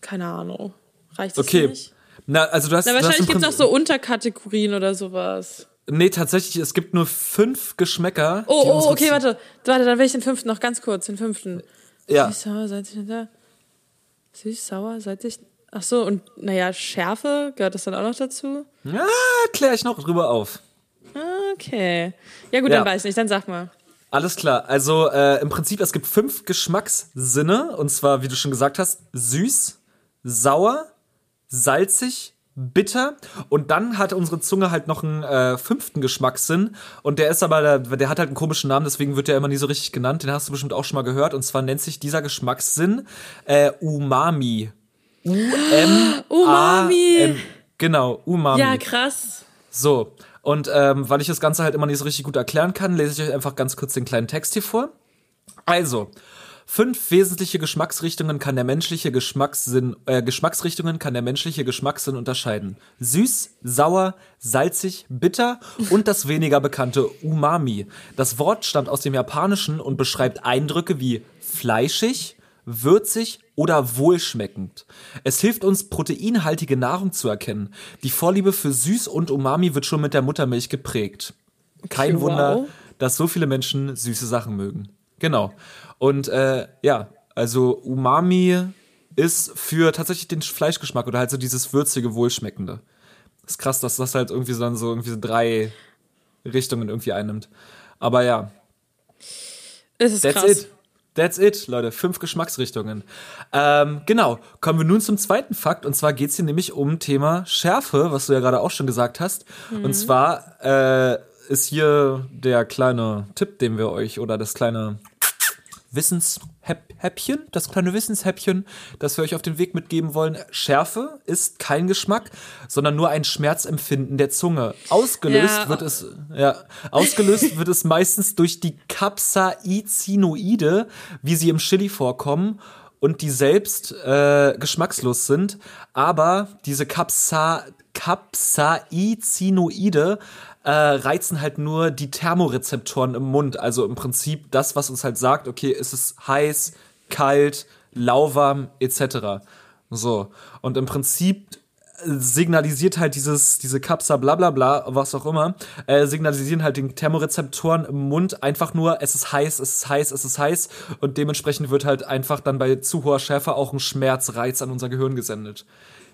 Keine Ahnung. Reicht das okay. nicht? Na, also du hast. Na, wahrscheinlich gibt es auch so Unterkategorien oder sowas. Nee, tatsächlich, es gibt nur fünf Geschmäcker. Oh, oh, okay, warte. Warte, dann will ich den fünften noch ganz kurz, den fünften. Ja. Süß, sauer, salzig, da. Süß, sauer, salzig. Ach so, und naja, Schärfe, gehört das dann auch noch dazu? Ja, klär ich noch drüber auf. Okay. Ja, gut, ja. dann weiß ich nicht, dann sag mal. Alles klar. Also äh, im Prinzip, es gibt fünf Geschmackssinne. Und zwar, wie du schon gesagt hast, süß, sauer, salzig, bitter und dann hat unsere Zunge halt noch einen äh, fünften Geschmackssinn und der ist aber, der, der, hat halt einen komischen Namen, deswegen wird der immer nie so richtig genannt, den hast du bestimmt auch schon mal gehört und zwar nennt sich dieser Geschmackssinn äh, Umami. U-M-A-M. Umami. Genau, Umami. Ja, krass. So, und ähm, weil ich das Ganze halt immer nicht so richtig gut erklären kann, lese ich euch einfach ganz kurz den kleinen Text hier vor. Also, Fünf wesentliche Geschmacksrichtungen kann der menschliche Geschmackssinn, äh, Geschmacksrichtungen kann der menschliche Geschmackssinn unterscheiden. Süß, sauer, salzig, bitter und das weniger bekannte Umami. Das Wort stammt aus dem Japanischen und beschreibt Eindrücke wie fleischig, würzig oder wohlschmeckend. Es hilft uns, proteinhaltige Nahrung zu erkennen. Die Vorliebe für Süß und Umami wird schon mit der Muttermilch geprägt. Kein okay, Wunder, dass so viele Menschen süße Sachen mögen. Genau. Und äh, ja, also Umami ist für tatsächlich den Fleischgeschmack oder halt so dieses würzige, wohlschmeckende. Ist krass, dass das halt irgendwie so dann so irgendwie so drei Richtungen irgendwie einnimmt. Aber ja. Es ist That's krass. it. That's it, Leute. Fünf Geschmacksrichtungen. Ähm, genau. Kommen wir nun zum zweiten Fakt. Und zwar geht es hier nämlich um Thema Schärfe, was du ja gerade auch schon gesagt hast. Mhm. Und zwar äh, ist hier der kleine Tipp, den wir euch oder das kleine Wissenshäppchen, das kleine Wissenshäppchen, das wir euch auf den Weg mitgeben wollen. Schärfe ist kein Geschmack, sondern nur ein Schmerzempfinden der Zunge. Ausgelöst ja. wird es, ja, ausgelöst wird es meistens durch die Capsaicinoide, wie sie im Chili vorkommen und die selbst äh, geschmackslos sind. Aber diese Capsa Capsaicinoide äh, reizen halt nur die Thermorezeptoren im Mund. Also im Prinzip das, was uns halt sagt, okay, ist es heiß, kalt, lauwarm etc. So. Und im Prinzip signalisiert halt dieses, diese Kapsa, bla bla bla, was auch immer, äh, signalisieren halt den Thermorezeptoren im Mund einfach nur, es ist heiß, es ist heiß, es ist heiß und dementsprechend wird halt einfach dann bei zu hoher Schärfe auch ein Schmerzreiz an unser Gehirn gesendet.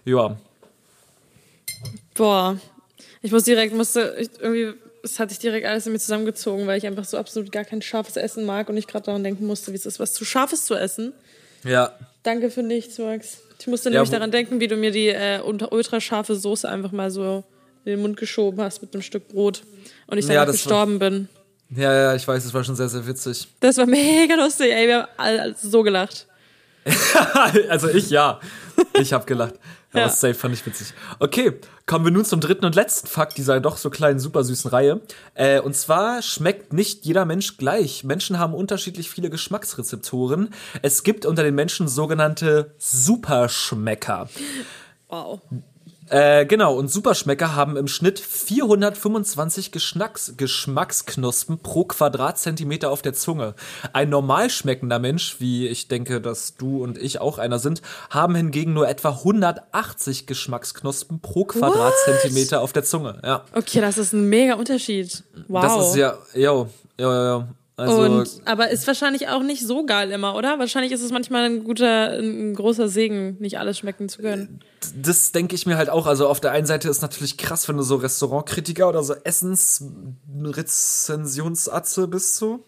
Ja. Boah, ich muss direkt, musste ich, irgendwie, es hat sich direkt alles in mir zusammengezogen, weil ich einfach so absolut gar kein scharfes Essen mag und ich gerade daran denken musste, wie es ist, was zu scharfes zu essen. Ja. Danke für nichts, Max. Ich musste nämlich daran denken, wie du mir die äh, ultra scharfe Soße einfach mal so in den Mund geschoben hast mit einem Stück Brot und ich dann ja, gestorben war, bin. Ja, ja, ich weiß, das war schon sehr, sehr witzig. Das war mega lustig, ey. Wir haben alle so gelacht. also ich ja. Ich habe gelacht. Aber ja. safe fand ich witzig. Okay, kommen wir nun zum dritten und letzten Fakt dieser doch so kleinen, super süßen Reihe. Äh, und zwar schmeckt nicht jeder Mensch gleich. Menschen haben unterschiedlich viele Geschmacksrezeptoren. Es gibt unter den Menschen sogenannte Superschmecker. Wow. Äh, genau, und Superschmecker haben im Schnitt 425 Geschmacks Geschmacksknospen pro Quadratzentimeter auf der Zunge. Ein normal schmeckender Mensch, wie ich denke, dass du und ich auch einer sind, haben hingegen nur etwa 180 Geschmacksknospen pro Quadratzentimeter What? auf der Zunge. Ja. Okay, das ist ein mega Unterschied. Wow. Das ist ja, yo, yo, yo. Also, und, aber ist wahrscheinlich auch nicht so geil immer, oder? Wahrscheinlich ist es manchmal ein guter, ein großer Segen, nicht alles schmecken zu können. Das denke ich mir halt auch. Also auf der einen Seite ist natürlich krass, wenn du so Restaurantkritiker oder so Essensrezensionsatze bist so.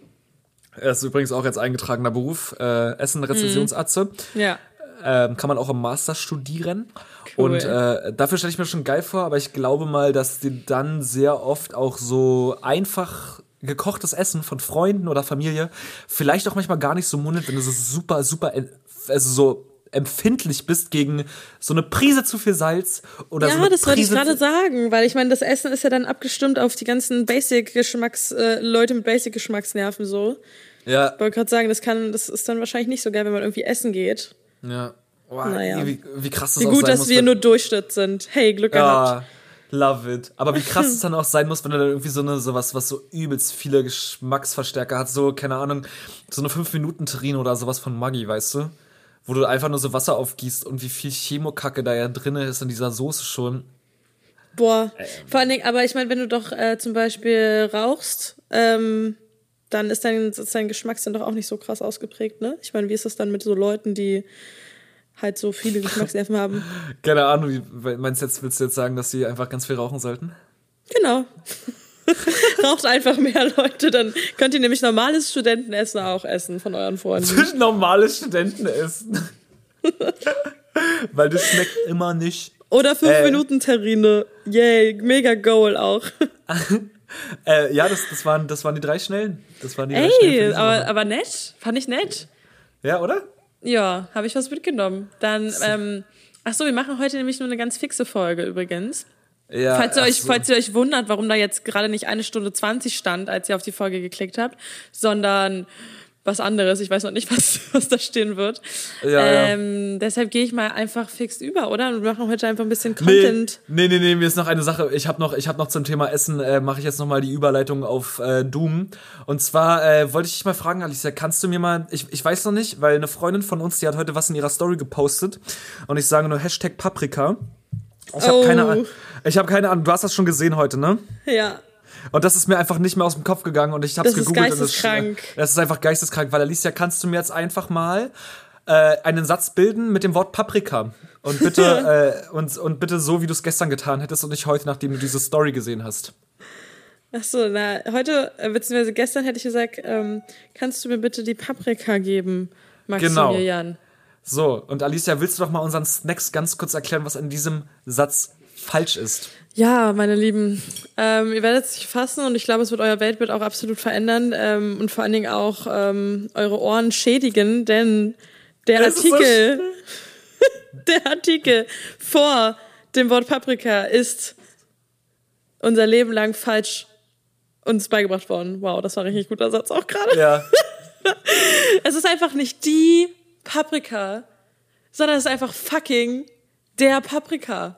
Er ist übrigens auch jetzt eingetragener Beruf, äh, Essen-Rezensionsatze. Mhm. Ja. Ähm, kann man auch im Master studieren. Cool. Und äh, dafür stelle ich mir schon geil vor, aber ich glaube mal, dass die dann sehr oft auch so einfach gekochtes Essen von Freunden oder Familie vielleicht auch manchmal gar nicht so mundet, wenn du so super, super, also so empfindlich bist gegen so eine Prise zu viel Salz oder ja, so eine das wollte ich gerade sagen, weil ich meine, das Essen ist ja dann abgestimmt auf die ganzen Basic-Geschmacks, äh, Leute mit Basic-Geschmacksnerven so. Ja. Ich wollte gerade sagen, das kann, das ist dann wahrscheinlich nicht so geil, wenn man irgendwie essen geht. Ja. Oh, Naja. wie, wie krass das Wie auch gut, dass muss, wir nur Durchschnitt sind. Hey, Glück gehabt. Love it. Aber wie krass es dann auch sein muss, wenn du dann irgendwie so eine, sowas, was so übelst viele Geschmacksverstärker hat, so, keine Ahnung, so eine 5-Minuten-Terrine oder sowas von Maggi, weißt du? Wo du einfach nur so Wasser aufgießt und wie viel Chemokacke da ja drin ist in dieser Soße schon. Boah. Vor allen Dingen, aber ich meine, wenn du doch äh, zum Beispiel rauchst, ähm, dann ist dein, ist dein Geschmackssinn doch auch nicht so krass ausgeprägt, ne? Ich meine, wie ist das dann mit so Leuten, die halt so viele Geschmacksnerven haben? Keine Ahnung, meinst du jetzt, willst du jetzt sagen, dass sie einfach ganz viel rauchen sollten? Genau. Raucht einfach mehr Leute, dann könnt ihr nämlich normales Studentenessen auch essen von euren Freunden. Normale Studenten essen. Weil das schmeckt immer nicht. Oder fünf Äh. Minuten Terrine. Yay, mega Goal auch. Äh, ja, das, das, waren, das waren die drei Schnellen. Das waren die drei Schnellen Ey, aber, aber nett. Fand ich nett. Ja, oder? Ja, habe ich was mitgenommen. Dann, ähm, ach so, wir machen heute nämlich nur eine ganz fixe Folge übrigens. Ja, Falls ihr, euch, so. falls ihr euch wundert, warum da jetzt gerade nicht eine Stunde 20 stand, als ihr auf die Folge geklickt habt, sondern was anderes. Ich weiß noch nicht, was, was da stehen wird. Ja, ja. ähm, Deshalb gehe ich mal einfach fix über, oder? Und wir machen heute einfach ein bisschen Nee, Content. nee, nee, nee, mir ist noch eine Sache. Ich habe noch, ich habe noch zum Thema Essen, äh, mache ich jetzt noch mal die Überleitung auf äh, Doom. Und zwar äh, wollte ich dich mal fragen, Alicia, kannst du mir mal, ich, ich weiß noch nicht, weil eine Freundin von uns, die hat heute was in ihrer Story gepostet und ich sage nur Hashtag Paprika. Ich habe Oh. keine Ahnung. Ich habe keine Ahnung. Du hast das schon gesehen heute, ne? Ja. Und das ist mir einfach nicht mehr aus dem Kopf gegangen und ich habe es Das ist gegoogelt. und geisteskrank. Das, das ist einfach geisteskrank, weil Alicia, kannst du mir jetzt einfach mal äh, einen Satz bilden mit dem Wort Paprika und bitte äh, und, und bitte so, wie du es gestern getan hättest und nicht heute, nachdem du diese Story gesehen hast. Ach so, na, heute, äh, beziehungsweise gestern hätte ich gesagt, ähm, kannst du mir bitte die Paprika geben, Maximilian? So, und Alicia, willst du doch mal unseren Snacks ganz kurz erklären, was an diesem Satz falsch ist? Ja, meine Lieben, ähm, ihr werdet sich fassen und ich glaube, es wird euer Weltbild auch absolut verändern ähm, und vor allen Dingen auch ähm, eure Ohren schädigen, denn der Das ist so Artikel, der Artikel vor dem Wort Paprika ist unser Leben lang falsch uns beigebracht worden. Wow, das war ein richtig guter Satz auch gerade. Ja. Es ist einfach nicht die Paprika, sondern es ist einfach fucking der Paprika.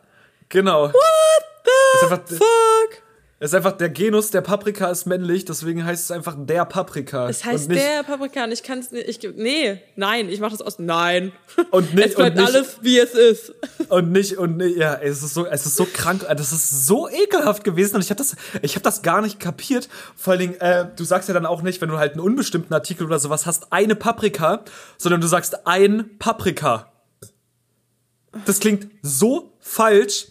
Genau. What Ist einfach- fuck? Es ist einfach der Genus der Paprika ist männlich, deswegen heißt es einfach der Paprika. Es heißt der Paprika und ich kann es nicht. Ich, nee, nein, ich mach das aus. Nein. Und nicht- es bleibt nicht- alles, wie es ist. Und nicht, und nicht, ja, es ist so, es ist so krank, das ist so ekelhaft gewesen und ich habe das, ich habe das gar nicht kapiert. Vor allen Dingen, äh, du sagst ja dann auch nicht, wenn du halt einen unbestimmten Artikel oder sowas hast, eine Paprika, sondern du sagst ein Paprika. Das klingt so falsch.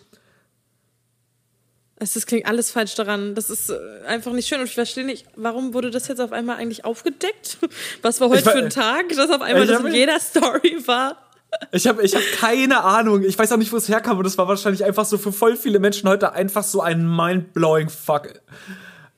Es das klingt alles falsch daran. Das ist äh, einfach nicht schön und ich verstehe nicht, warum wurde das jetzt auf einmal eigentlich aufgedeckt? Was war heute war- für ein Tag, dass auf einmal das in jeder Story war? Ich habe ich hab keine Ahnung. Ich weiß auch nicht, wo es herkam und das war wahrscheinlich einfach so für voll viele Menschen heute einfach so ein mind-blowing Fuck.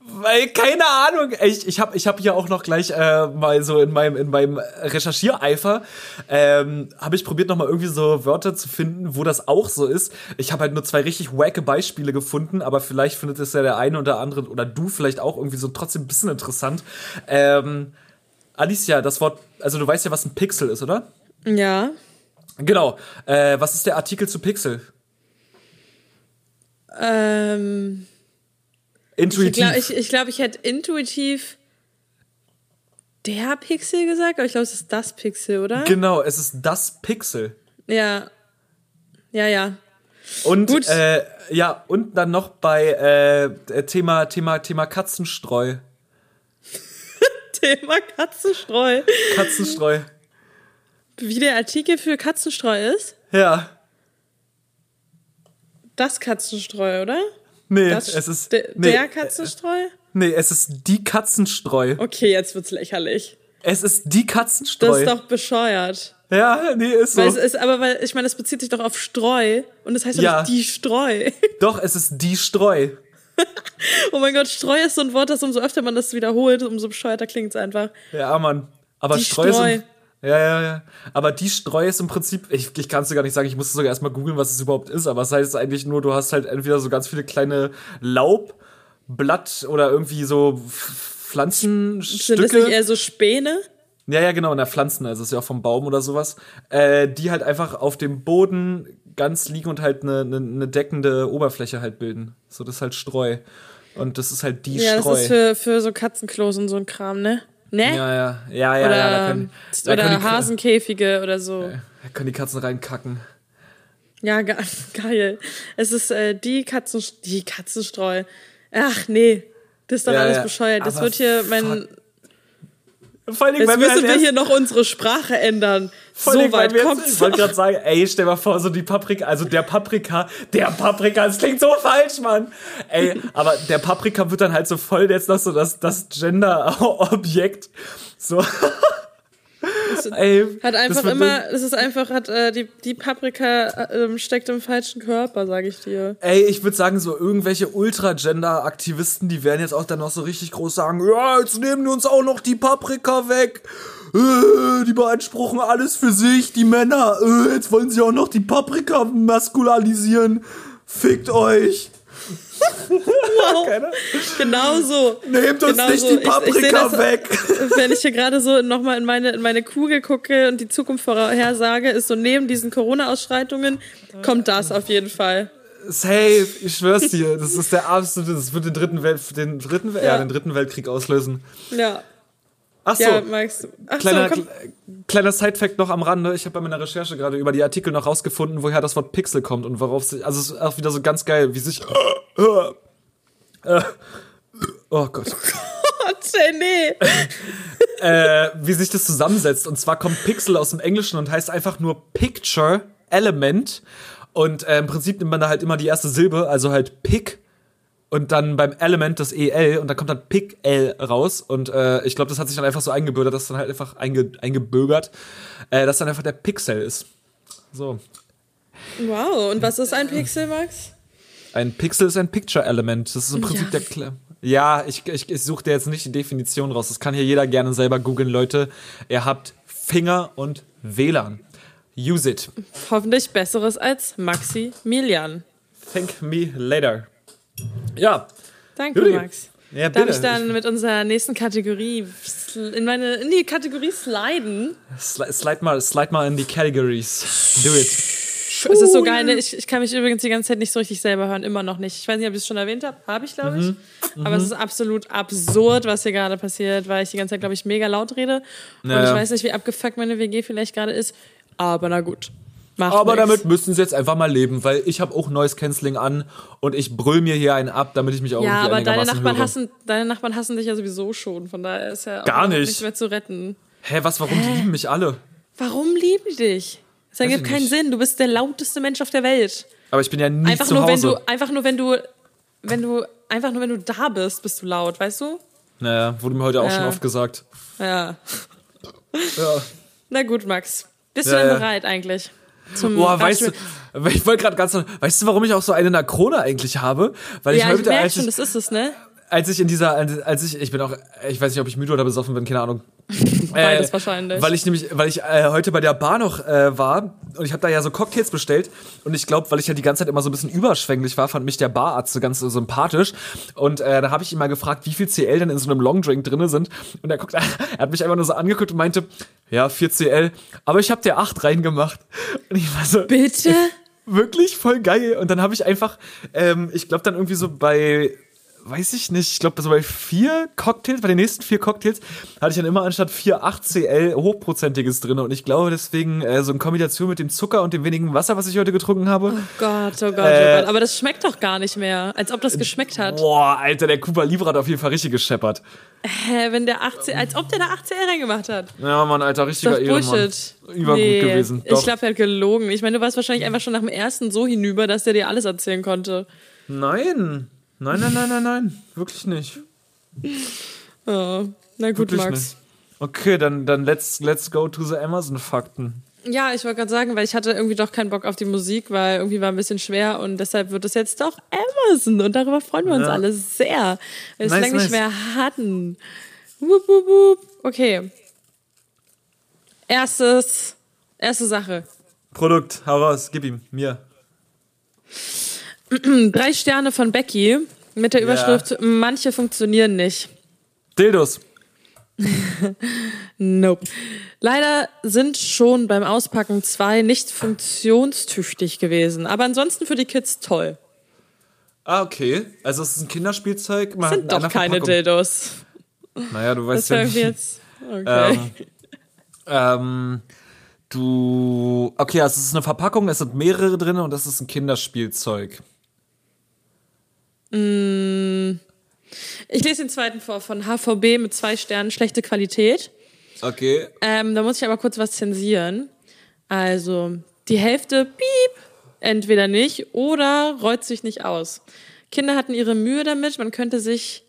Weil, keine Ahnung, ich, ich habe ich hab hier auch noch gleich äh, mal so in meinem, in meinem Recherchiereifer, ähm, habe ich probiert nochmal irgendwie so Wörter zu finden, wo das auch so ist. Ich habe halt nur zwei richtig wacke Beispiele gefunden, aber vielleicht findet es ja der eine oder andere oder du vielleicht auch irgendwie so trotzdem ein bisschen interessant. Ähm, Alicia, das Wort, also du weißt ja, was ein Pixel ist, oder? Ja. Genau. Äh, was ist der Artikel zu Pixel? Ähm, ich Intuitiv. glaube, ich, ich, glaub, ich hätte intuitiv der Pixel gesagt, aber ich glaube, es ist das Pixel, oder? Genau, es ist das Pixel. ja. Ja, ja. Und Gut. Äh, ja, und dann noch bei äh, Thema Thema Thema Katzenstreu. Thema Katzenstreu. Katzenstreu. Wie der Artikel für Katzenstreu ist? Ja. Das Katzenstreu, oder? Nee, Das, es ist de, nee, der Katzenstreu? Nee, es ist die Katzenstreu. Okay, jetzt wird's lächerlich. Es ist die Das Katzenstreu. ist doch bescheuert. ja, nee, ist so. Weil es ist, aber weil, ich meine, es bezieht sich doch auf Streu und das heißt doch Ja. nicht die Streu. Doch, es ist die Streu. oh mein Gott, Streu ist so ein Wort, das umso öfter man das wiederholt, umso bescheuerter klingt es einfach. Ja, Mann. Aber Die Streu, Streu. ist. Im, ja, ja, ja. Aber die Streu ist im Prinzip, ich, ich kann es dir gar nicht sagen, ich musste sogar erstmal googeln, was es überhaupt ist, aber es heißt eigentlich nur, du hast halt entweder so ganz viele kleine Laub, Blatt oder irgendwie so F- Sind das nicht Pflanzenstücke. eher so Späne? Ja, ja, genau, in der Pflanzen, also ist ja auch vom Baum oder sowas, äh, die halt einfach auf dem Boden ganz liegen und halt eine, eine, eine deckende Oberfläche halt bilden. So, das ist halt Streu. Und das ist halt die Ja, Streu. das ist für, für so Katzenklos und so ein Kram, ne? Ne? ja, ja, ja, ja, oder ja, da können, da oder können Hasenkäfige oder so. Da können die Katzen reinkacken. Ja, ge geil. Es ist äh, die Katzen die Katzenstreu. Ach nee, das ist doch Ja, alles bescheuert. Das wird hier mein. Vor allem, Jetzt müssen halt wir hier noch unsere Sprache ändern. vor So weit kommt's. Ich wollte gerade sagen, ey, stell mal vor, so die Paprika, also der Paprika, der Paprika, das klingt so falsch, Mann. Ey, aber der Paprika wird dann halt so voll jetzt noch so das, das Gender-Objekt. So. ey, Hat das einfach wird- immer, es ist einfach, hat äh, die, die Paprika äh, ähm, steckt im falschen Körper, sage ich dir. Ey, ich würde sagen, so irgendwelche Ultra-Gender-Aktivisten, die werden jetzt auch dann noch so richtig groß sagen, ja, jetzt nehmen die uns auch noch die Paprika weg. Äh, die beanspruchen alles für sich, die Männer. Äh, jetzt wollen sie auch noch die Paprika maskulinisieren. Fickt euch. Keine- Genau so. Nehmt uns Genau nicht so. die Ich- ich Paprika seh das- weg. Wenn ich hier gerade so nochmal in meine, in meine Kugel gucke und die Zukunft vorhersage, ist so neben diesen Corona-Ausschreitungen kommt das auf jeden Fall. Safe, ich schwör's dir. Das ist der absolute, das wird den dritten Welt, den dritten, ja. Ja. den dritten Weltkrieg auslösen. Ja. Ach so. Ja, Max. Ach Kleiner, so, kleiner Side-Fact noch am Rande. Ich habe bei meiner Recherche gerade über die Artikel noch rausgefunden, woher das Wort Pixel kommt und worauf sich. Also, es ist auch wieder so ganz geil, wie sich. Äh, oh Gott. Gott, nee. Äh, wie sich das zusammensetzt. Und zwar kommt Pixel aus dem Englischen und heißt einfach nur Picture Element. Und äh, im Prinzip nimmt man da halt immer die erste Silbe, also halt Pick. Und dann beim Element das EL und dann kommt dann Pick L raus. Und äh, ich glaube, das hat sich dann einfach so eingebürgert, dass dann halt einfach einge eingebürgert, äh, dass dann einfach der Pixel ist. So. Wow, und was ist ein Pixel, Max? Ein Pixel ist ein Picture-Element. Das ist im Prinzip Ja. der Kle Ja, ich, ich, ich suche dir jetzt nicht die Definition raus. Das kann hier jeder gerne selber googeln, Leute. Ihr habt Finger und WLAN. Use it. Hoffentlich besseres als Maximilian. Thank me later. Ja. Danke, Judy. Max. Ja, Darf bitte. ich dann mit unserer nächsten Kategorie in meine in die Kategorie sliden? Slide, slide, mal, slide mal in die Categories. Do it. Es ist so geil, ne? ich, ich kann mich übrigens die ganze Zeit nicht so richtig selber hören, immer noch nicht. Ich weiß nicht, ob ich es schon erwähnt habe. Habe ich, glaube ich. Mhm. Aber es ist absolut absurd, was hier gerade passiert, weil ich die ganze Zeit, glaube ich, mega laut rede. Und Ja, ich weiß nicht, wie abgefuckt meine WG vielleicht gerade ist. Aber na gut. Macht Aber nix. damit müssen sie jetzt einfach mal leben, weil ich habe auch Noise Cancelling an und ich brüll mir hier einen ab, damit ich mich auch Ja, irgendwie aber deine Nachbarn, höre. hassen, deine Nachbarn hassen dich ja sowieso schon. Von daher ist ja auch Gar nicht. nichts mehr zu retten. Hä, was, warum? Die lieben mich alle. Warum lieben die dich? Das ergibt keinen nicht. Sinn. Du bist der lauteste Mensch auf der Welt. Aber ich bin ja nie Einfach zu nur, wenn Hause. du, einfach nur, wenn du, wenn du, einfach nur, wenn du da bist, bist du laut, weißt du? Naja, wurde mir heute auch Ja. schon oft gesagt. Ja. Ja. Na gut, Max. Bist Ja, du denn ja. bereit eigentlich? Zum Boah, weißt du, ich wollte gerade ganz, weißt du, warum ich auch so eine Nakrone eigentlich habe? Weil ich Ja, ich heute, merke als schon, ich, das ist es, ne? als ich in dieser, als ich, ich bin auch, ich weiß nicht, ob ich müde oder besoffen bin, keine Ahnung. Beides wahrscheinlich. Weil ich nämlich, weil ich äh, heute bei der Bar noch äh, war und ich habe da ja so Cocktails bestellt und ich glaube, weil ich ja die ganze Zeit immer so ein bisschen überschwänglich war, fand mich der Bararzt so ganz so sympathisch und äh, da habe ich ihn mal gefragt, wie viel CL denn in so einem Longdrink drinne sind und er guckt, er hat mich einfach nur so angeguckt und meinte, ja 4 CL, aber ich habe dir 8 reingemacht und ich war so, Bitte? wirklich voll geil. Und dann habe ich einfach, ähm, ich glaube dann irgendwie so bei, weiß ich nicht, ich glaube so bei vier Cocktails, bei den nächsten vier Cocktails hatte ich dann immer anstatt 4 8 CL hochprozentiges drin. Und ich glaube deswegen äh, so in Kombination mit dem Zucker und dem wenigen Wasser, was ich heute getrunken habe. Gott, oh Gott, Äh, oh Gott. Aber das schmeckt doch gar nicht mehr. Als ob das geschmeckt hat. Boah, Alter, der Cuba Libre hat auf jeden Fall richtig gescheppert. Hä, wenn der 18, als ob der da 18 reingemacht hat. Ja, Mann, Alter, richtiger Ehrenmann. Bullshit. Übergut gewesen. Ich Doch. glaube, er hat gelogen. Ich meine, du warst wahrscheinlich einfach schon nach dem ersten so hinüber, dass der dir alles erzählen konnte. Nein. Nein, nein, nein, nein, nein. Wirklich nicht. Oh. Na gut, Wirklich Max. nicht. Okay, dann, dann let's, let's go to the Amazon-Fakten. Ja, ich wollte gerade sagen, weil ich hatte irgendwie doch keinen Bock auf die Musik, weil irgendwie war ein bisschen schwer und deshalb wird es jetzt doch Amazon und darüber freuen wir uns ja. alle sehr, weil wir es lange nice. nicht mehr hatten. Wup, wup, wup. Okay. Erstes, erste Sache. Produkt, hau raus, gib ihm, mir. Drei Sterne von Becky mit der Überschrift ja. Manche funktionieren nicht. Dildos. nope. Leider sind schon beim Auspacken zwei nicht funktionstüchtig gewesen, aber ansonsten für die Kids toll. Ah, okay. Also es ist ein Kinderspielzeug. Man sind doch keine Verpackung. Dildos. Naja, du weißt das ja nicht. Jetzt. Okay. Ähm, ähm, du. Okay, also es ist eine Verpackung, es sind mehrere drin und das ist ein Kinderspielzeug. Mm. Ich lese den zweiten vor von HVB mit zwei Sternen, schlechte Qualität. Okay. Ähm, da muss ich aber kurz was zensieren. Also, die Hälfte, piep, entweder nicht oder rollt sich nicht aus. Kinder hatten ihre Mühe damit, man könnte sich,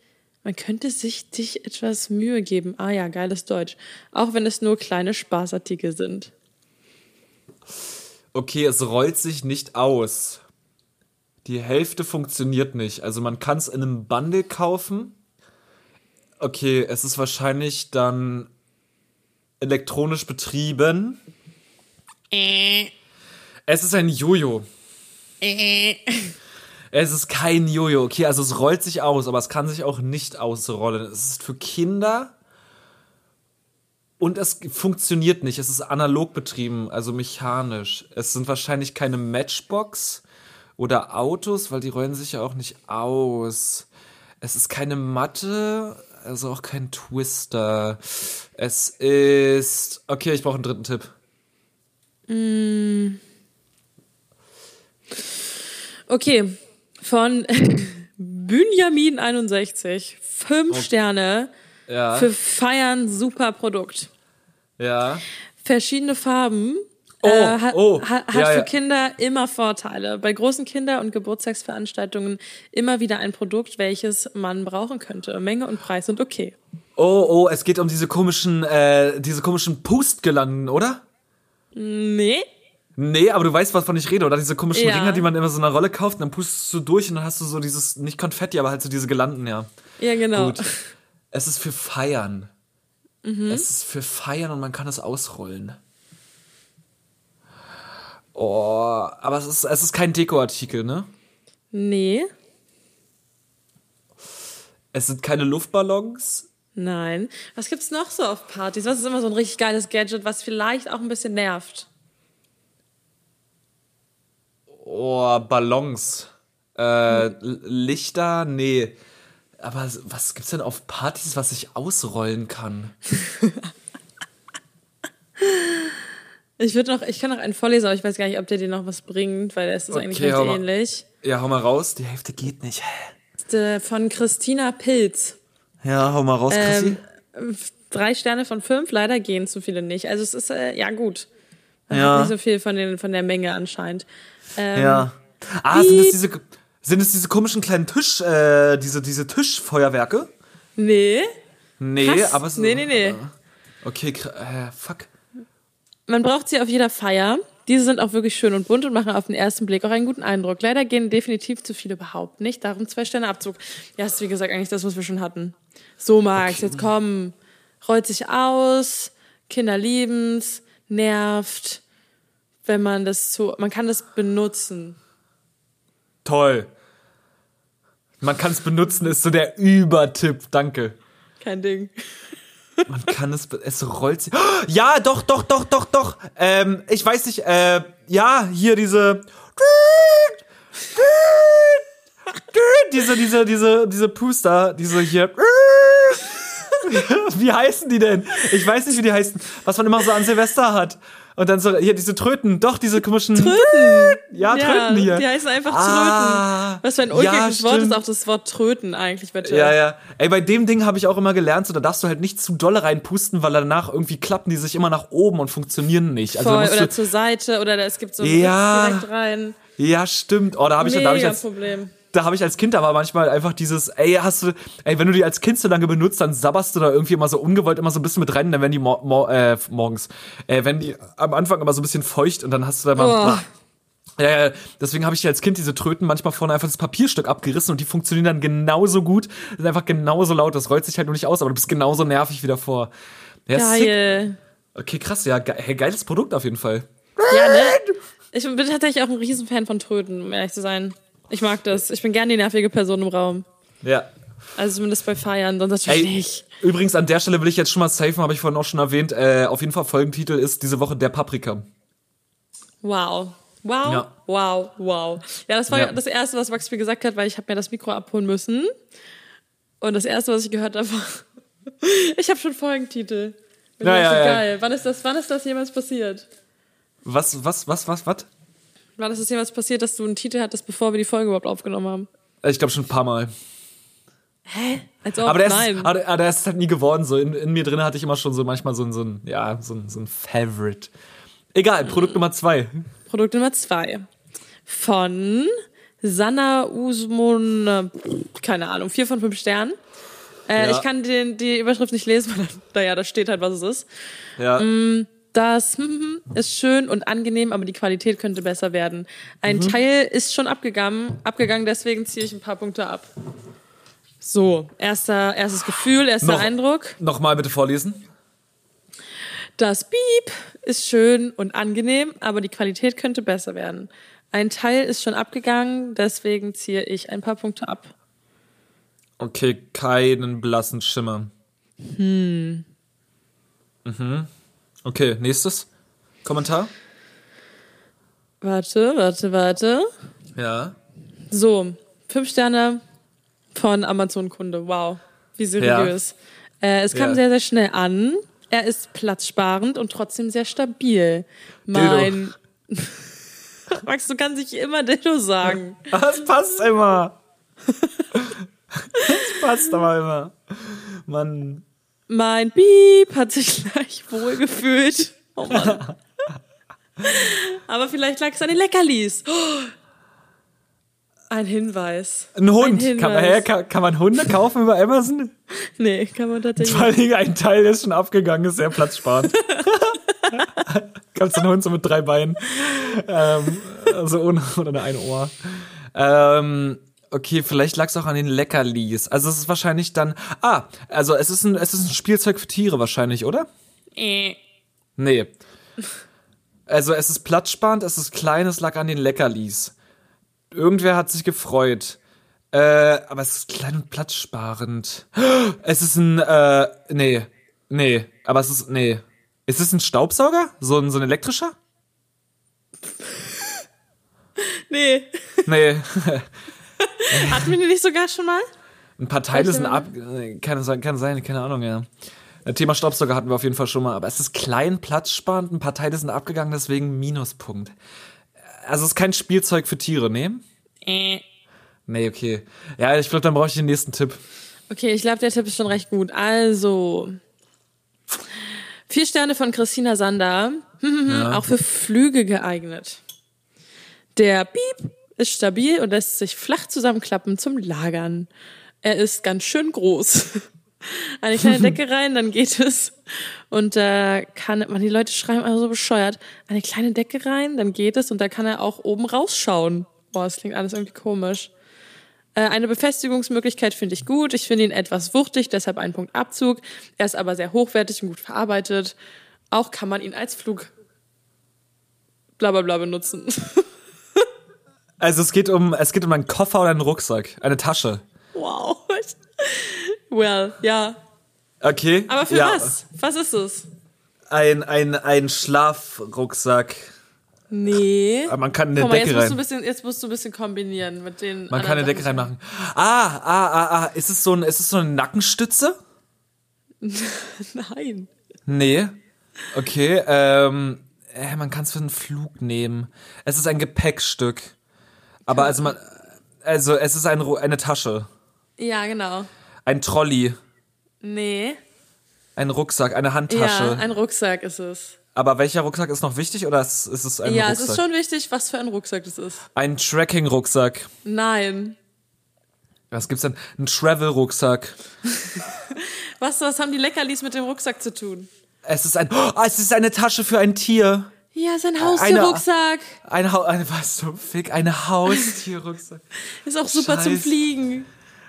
man könnte sich dich etwas Mühe geben. Ah ja, geiles Deutsch. Auch wenn es nur kleine Spaßartikel sind. Okay, es rollt sich nicht aus. Die Hälfte funktioniert nicht. Also man kann es in einem Bundle kaufen. Okay, es ist wahrscheinlich dann elektronisch betrieben. Äh. Es ist ein Jojo. Äh. Es ist kein Jojo. Okay, also es rollt sich aus, aber es kann sich auch nicht ausrollen. Es ist für Kinder und es funktioniert nicht. Es ist analog betrieben, also mechanisch. Es sind wahrscheinlich keine Matchbox oder Autos, weil die rollen sich ja auch nicht aus. Es ist keine Matte, also auch kein Twister. Es ist. Okay, ich brauche einen dritten Tipp. Mm. Okay, von Benjamin 61. Fünf okay. Sterne ja. für Feiern, super Produkt. Ja. Verschiedene Farben, Oh, äh, hat, oh, hat ja, für ja. Kinder immer Vorteile. Bei großen Kinder- und Geburtstagsveranstaltungen immer wieder ein Produkt, welches man brauchen könnte. Menge und Preis sind okay. Oh, oh, es geht um diese komischen, äh, diese komischen Pustgelanden, oder? Nee. Nee, aber du weißt, wovon ich rede, oder? Diese komischen ja. Ringer, die man immer so in einer Rolle kauft, und dann pustest du durch und dann hast du so dieses, nicht Konfetti, aber halt so diese Gelanden, ja. Ja, genau. Gut. Es ist für Feiern. Mhm. Es ist für Feiern und man kann es ausrollen. Oh, aber es ist, es ist kein Dekoartikel, ne? Nee. Es sind keine Luftballons. Nein. Was gibt's noch so auf Partys? Was ist immer so ein richtig geiles Gadget, was vielleicht auch ein bisschen nervt? Oh, Ballons. Äh, hm. Lichter? Nee. Aber was gibt's denn auf Partys, was ich ausrollen kann? Ich würde noch, ich kann noch einen vorlesen, aber ich weiß gar nicht, ob der dir noch was bringt, weil es ist okay, eigentlich recht ähnlich. Ja, hau mal raus. Die Hälfte geht nicht. Von Christina Pilz. Ja, hau mal raus, Christi. Ähm, drei Sterne von fünf, leider gehen zu viele nicht. Also es ist, äh, ja gut. Man ja. nicht so viel von, den, von der Menge anscheinend. Ähm, ja. Ah, sind es diese, sind es diese komischen kleinen Tisch, äh, diese, diese Tischfeuerwerke? Nee. Nee, Krass. aber so. Nee, nee, nee. Okay, äh, fuck man braucht sie auf jeder Feier. Diese sind auch wirklich schön und bunt und machen auf den ersten Blick auch einen guten Eindruck. Leider gehen definitiv zu viele überhaupt nicht. Darum zwei Sterne Abzug. Ja, ist wie gesagt eigentlich das, was wir schon hatten. So, Max, okay. jetzt komm. Rollt sich aus, Kinder lieben's, nervt, wenn man das zu, man kann das benutzen. Toll. Man kann es benutzen, ist so der Übertipp. Danke. Kein Ding. Man kann es, es rollt sich. Ja, doch, doch, doch, doch, doch. Ähm, ich weiß nicht, äh, ja, hier diese. Diese, diese, diese, diese Puster, diese hier. Wie heißen die denn? Ich weiß nicht, wie die heißen. Was man immer so an Silvester hat. Und dann so, hier diese Tröten, doch, diese komischen. Tröten! Ja, Tröten hier. Die heißen einfach ah, Tröten. Was für ein ulkiges ja, Wort ist auch das Wort Tröten eigentlich, bitte. Ja, ja. Ey, bei dem Ding habe ich auch immer gelernt, so, da darfst du halt nicht zu dolle reinpusten, weil danach irgendwie klappen die sich immer nach oben und funktionieren nicht. Also Voll, oder zur Seite, oder es gibt so ja, direkt rein. Ja, stimmt. Oh, da habe ich, da hab ich als, Problem da habe ich als Kind aber manchmal einfach dieses, ey, hast du, ey, wenn du die als Kind so lange benutzt, dann sabberst du da irgendwie immer so ungewollt immer so ein bisschen mit rein, dann werden die mor mor äh, morgens, äh, wenn die am Anfang immer so ein bisschen feucht und dann hast du da mal. Oh. Ja, ja, deswegen habe ich als Kind diese Tröten manchmal vorne einfach das Papierstück abgerissen und die funktionieren dann genauso gut. Das ist einfach genauso laut, das rollt sich halt nur nicht aus, aber du bist genauso nervig wie davor. Ja, Geil. Sick. Okay, krass, ja, ge hey, geiles Produkt auf jeden Fall. Ja, ne? Ich bin tatsächlich auch ein Riesenfan von Tröten, um ehrlich zu sein. Ich mag das. Ich bin gern die nervige Person im Raum. Ja. Also zumindest bei Feiern, sonst natürlich Ey, nicht. Übrigens, an der Stelle will ich jetzt schon mal safen, habe ich vorhin auch schon erwähnt. Äh, auf jeden Fall Folgentitel ist diese Woche der Paprika. Wow. Wow, ja. wow, wow. Ja, das war ja. das Erste, was Max mir gesagt hat, weil ich habe mir das Mikro abholen müssen. Und das Erste, was ich gehört habe, war, ich habe schon Folgentitel. Ja, ja, ja, geil. Wann ist, das, wann ist das jemals passiert? Was, was, was, was, was? Ist das jemals passiert, dass du einen Titel hattest, bevor wir die Folge überhaupt aufgenommen haben? Ich glaube schon ein paar Mal. Hä? Als ob, aber der nein. Ist, aber, aber der ist halt nie geworden. So in, in mir drin hatte ich immer schon so manchmal so ein, so ein ja, so ein, so ein Favorite. Egal, Produkt Nummer zwei. Produkt Nummer zwei. Von Sanna Usmun, keine Ahnung, vier von fünf Sternen. Äh, ja. Ich kann den, die Überschrift nicht lesen, weil da, ja, da steht halt, was es ist. Ja. Mm, das hm, ist schön und angenehm, aber die Qualität könnte besser werden. Ein mhm. Teil ist schon abgegangen, abgegangen, deswegen ziehe ich ein paar Punkte ab. So, erster, erstes Gefühl, erster Noch, Eindruck. Nochmal bitte vorlesen. Das Beep ist schön und angenehm, aber die Qualität könnte besser werden. Ein Teil ist schon abgegangen, deswegen ziehe ich ein paar Punkte ab. Okay, keinen blassen Schimmer. Hm. Mhm. Okay, nächstes Kommentar. Warte, warte, warte. Ja. So, fünf Sterne von Amazon-Kunde. Wow, wie seriös. Ja. Äh, es kam ja. sehr, sehr schnell an. Er ist platzsparend und trotzdem sehr stabil. Mein. Max, du kannst nicht immer Dildo sagen. Das passt immer. das passt aber immer. Mann. Mein Piep hat sich gleich wohl gefühlt. Oh Mann. Aber vielleicht lag es an den Leckerlis. Ein Hinweis. Ein Hund. Ein. Kann, man, hä, kann, kann, man Hunde kaufen über Amazon? Nee, kann man tatsächlich Vor allem ein Teil, der ist schon abgegangen, ist sehr platzsparend. Kannst du einen Hund so mit drei Beinen. Ähm, also ohne, ohne ein Ohr. Ähm, Okay, vielleicht lag es auch an den Leckerlis. Also es ist wahrscheinlich dann. Ah, also es ist ein, es ist ein Spielzeug für Tiere wahrscheinlich, oder? Äh. Nee. Also es ist platzsparend, es ist klein, es lag an den Leckerlis. Irgendwer hat sich gefreut. Äh, aber es ist klein und platzsparend. Es ist ein, äh, nee. Nee, aber es ist, nee. Ist es ein Staubsauger? So ein, so ein elektrischer? Nee. Nee. Hatten wir die nicht sogar schon mal? Ein paar Teile sind ab. Kann, sein, kann sein, keine Ahnung, ja. Thema Staubsauger hatten wir auf jeden Fall schon mal, aber es ist klein, platzsparend, ein paar Teile sind abgegangen, deswegen Minuspunkt. Also es ist kein Spielzeug für Tiere, ne? Äh. Nee, okay. Ja, ich glaube, dann brauche ich den nächsten Tipp. Okay, ich glaube, der Tipp ist schon recht gut. Also, vier Sterne von Christina Sander. ja. Auch für Flüge geeignet. Der Piep ist stabil und lässt sich flach zusammenklappen zum Lagern. Er ist ganz schön groß. Eine kleine Decke rein, dann geht es. Und da äh, kann man, die Leute schreiben also so bescheuert, eine kleine Decke rein, dann geht es und da kann er auch oben rausschauen. Boah, das klingt alles irgendwie komisch. Äh, eine Befestigungsmöglichkeit finde ich gut. Ich finde ihn etwas wuchtig, deshalb ein Punkt Abzug. Er ist aber sehr hochwertig und gut verarbeitet. Auch kann man ihn als Flug blablabla benutzen. Also es geht um, es geht um einen Koffer oder einen Rucksack, eine Tasche. Wow. Well, ja. Okay. Aber für ja. was? Was ist es? Ein, ein, ein Schlafrucksack. Nee. Aber man kann eine Komm mal, Decke jetzt rein. Musst du ein bisschen, jetzt musst du ein bisschen kombinieren mit den. Man kann eine Decke reinmachen. Ah, ah, ah, ah. Ist es so, ein, ist es so eine Nackenstütze? Nein. Nee. Okay, ähm, äh, man kann es für einen Flug nehmen. Es ist ein Gepäckstück. Aber also man, also es ist ein, eine Tasche. Ja, genau. Ein Trolley. Nee. Ein Rucksack, eine Handtasche. Ja, ein Rucksack ist es. Aber welcher Rucksack ist noch wichtig oder ist, ist es ein ja, Rucksack? Ja, es ist schon wichtig, was für ein Rucksack das ist. Ein Tracking-Rucksack. Nein. Was gibt's denn? Ein Travel-Rucksack. was, was haben die Leckerlis mit dem Rucksack zu tun? Es ist ein, oh, es ist eine Tasche für ein Tier. Ja, sein Haustierrucksack. Ein, ein, ein was zum Fick, eine Haustierrucksack. ist auch super Scheiß. zum Fliegen.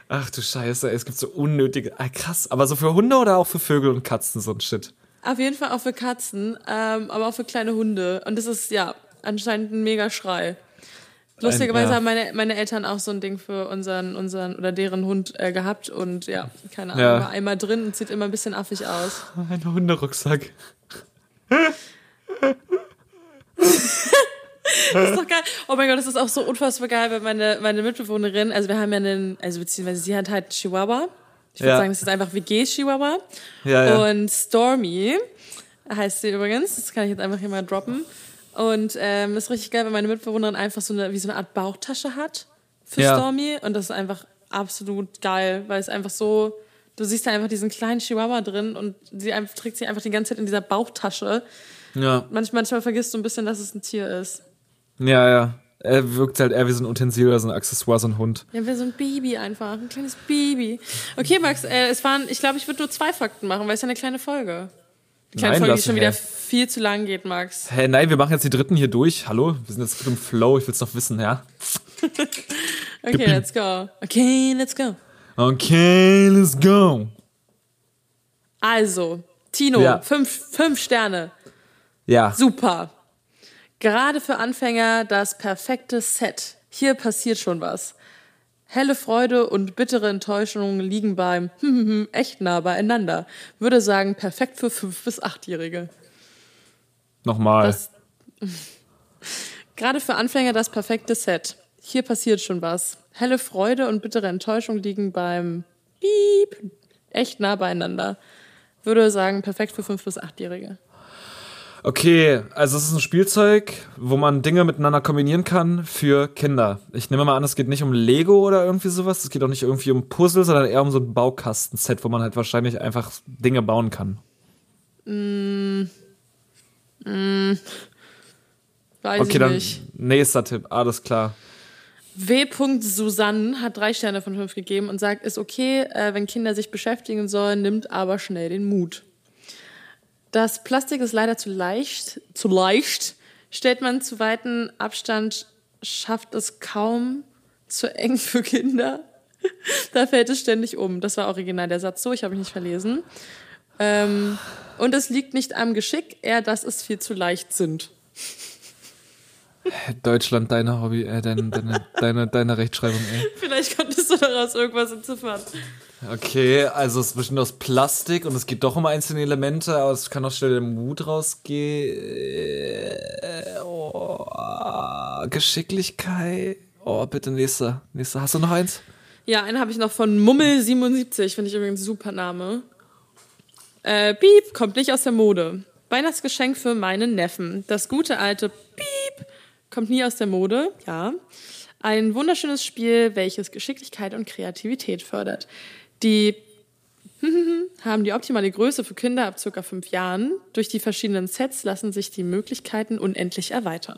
Ach du Scheiße, es gibt so unnötige, ah, krass. Aber so für Hunde oder auch für Vögel und Katzen so ein Shit? Auf jeden Fall auch für Katzen, ähm, aber auch für kleine Hunde. Und das ist ja anscheinend ein mega Schrei. Lustigerweise ja. haben meine, meine Eltern auch so ein Ding für unseren, unseren oder deren Hund äh, gehabt und ja, keine Ahnung, ja. war einmal drin und sieht immer ein bisschen affig aus. Ein Hunderucksack. das ist doch geil. Oh mein Gott, das ist auch so unfassbar geil, weil meine, meine Mitbewohnerin, also wir haben ja einen, also beziehungsweise sie hat halt Chihuahua. Ich würde ja. sagen, das ist einfach WG-Chihuahua. Ja, ja. Und Stormy heißt sie übrigens, das kann ich jetzt einfach hier mal droppen. Und ähm, das ist richtig geil, weil meine Mitbewohnerin einfach so eine, wie so eine Art Bauchtasche hat für ja. Stormy. Und das ist einfach absolut geil, weil es einfach so, du siehst da einfach diesen kleinen Chihuahua drin und sie einfach, trägt sie einfach die ganze Zeit in dieser Bauchtasche. Ja. Manch, manchmal vergisst du ein bisschen, dass es ein Tier ist. Ja, ja. Er wirkt halt eher wie so ein Utensil oder so ein Accessoire, so ein Hund. Ja, wie so ein Baby einfach. Ein kleines Baby. Okay, Max, äh, es waren, ich glaube, ich würde nur zwei Fakten machen, weil es ja eine kleine Folge. Die kleine nein, Folge, die schon wieder viel zu lang geht, Max. Hä, hey, nein, wir machen jetzt die dritten hier durch. Hallo? Wir sind jetzt gut im Flow, ich will's noch wissen, ja? okay, let's go. Okay, let's go. Okay, let's go. Also, Tino, ja. fünf, fünf Sterne. Ja. Super. Gerade für Anfänger das perfekte Set. Hier passiert schon was. Helle Freude und bittere Enttäuschung liegen beim echt nah beieinander. Würde sagen, perfekt für fünf bis achtjährige. Nochmal. Das, gerade für Anfänger das perfekte Set. Hier passiert schon was. Helle Freude und bittere Enttäuschung liegen beim Piep echt nah beieinander. Würde sagen, perfekt für fünf bis achtjährige. Okay, also es ist ein Spielzeug, wo man Dinge miteinander kombinieren kann für Kinder. Ich nehme mal an, es geht nicht um Lego oder irgendwie sowas. Es geht auch nicht irgendwie um Puzzle, sondern eher um so ein Baukastenset, wo man halt wahrscheinlich einfach Dinge bauen kann. Mm. Mm. Weiß okay, dann nächster Tipp. Alles klar. W. Susanne hat drei Sterne von fünf gegeben und sagt, ist okay, äh, wenn Kinder sich beschäftigen sollen, nimmt aber schnell den Mut. Das Plastik ist leider zu leicht, zu leicht. Stellt man zu weiten Abstand, schafft es kaum zu eng für Kinder. da fällt es ständig um. Das war original der Satz so, ich habe mich nicht verlesen. Ähm, und es liegt nicht am Geschick, eher, dass es viel zu leicht sind. Deutschland, deine Hobby, äh, deine, deine, deine, deine Rechtschreibung, ey. Vielleicht konntest du daraus irgendwas entziffern. Okay, also es ist bestimmt aus Plastik und es geht doch um einzelne Elemente, aber es kann auch schnell der Mut rausgehen. Oh, Geschicklichkeit. Oh, bitte nächster. Nächster. Hast du noch eins? Ja, einen habe ich noch von Mummel77, finde ich übrigens super Name. Äh, Piep kommt nicht aus der Mode. Weihnachtsgeschenk für meinen Neffen. Das gute alte Piep kommt nie aus der Mode, ja. Ein wunderschönes Spiel, welches Geschicklichkeit und Kreativität fördert. Die haben die optimale Größe für Kinder ab circa fünf Jahren. Durch die verschiedenen Sets lassen sich die Möglichkeiten unendlich erweitern.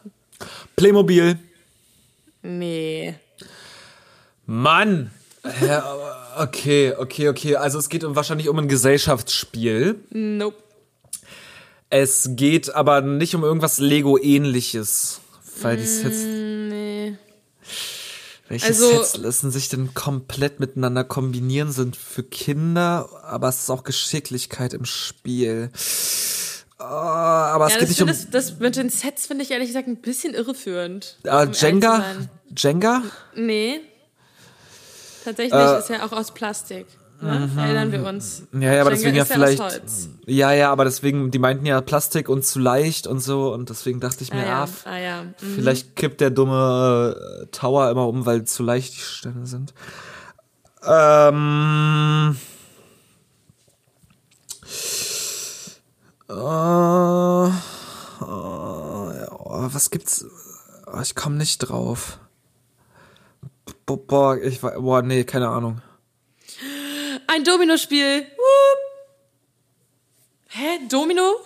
Playmobil. Nee. Mann! okay, okay, okay. Also es geht wahrscheinlich um ein Gesellschaftsspiel. Nope. Es geht aber nicht um irgendwas Lego-ähnliches. Weil die Sets. Nee. Welche also, Sets lassen sich denn komplett miteinander kombinieren, sind für Kinder, aber es ist auch Geschicklichkeit im Spiel. Oh, aber es ja, geht nicht um. Das, das mit den Sets finde ich ehrlich gesagt ein bisschen irreführend. Uh, Jenga? Jenga? Nee. Tatsächlich uh, ist ja auch aus Plastik. Ne? Mhm. Erinnern wir uns. Ja, ja, aber deswegen ja vielleicht. Ja, ja, aber deswegen, die meinten ja Plastik und zu leicht und so und deswegen dachte ich mir, ah, ja. ah, ah ja. Mhm. vielleicht kippt der dumme äh, Tower immer um, weil zu leicht die Stände sind. Ähm. Uh, ja, was gibt's? Oh, ich komme nicht drauf. Boah, ich war, boah, nee, keine Ahnung. Ein Domino-Spiel. Hä? Domino?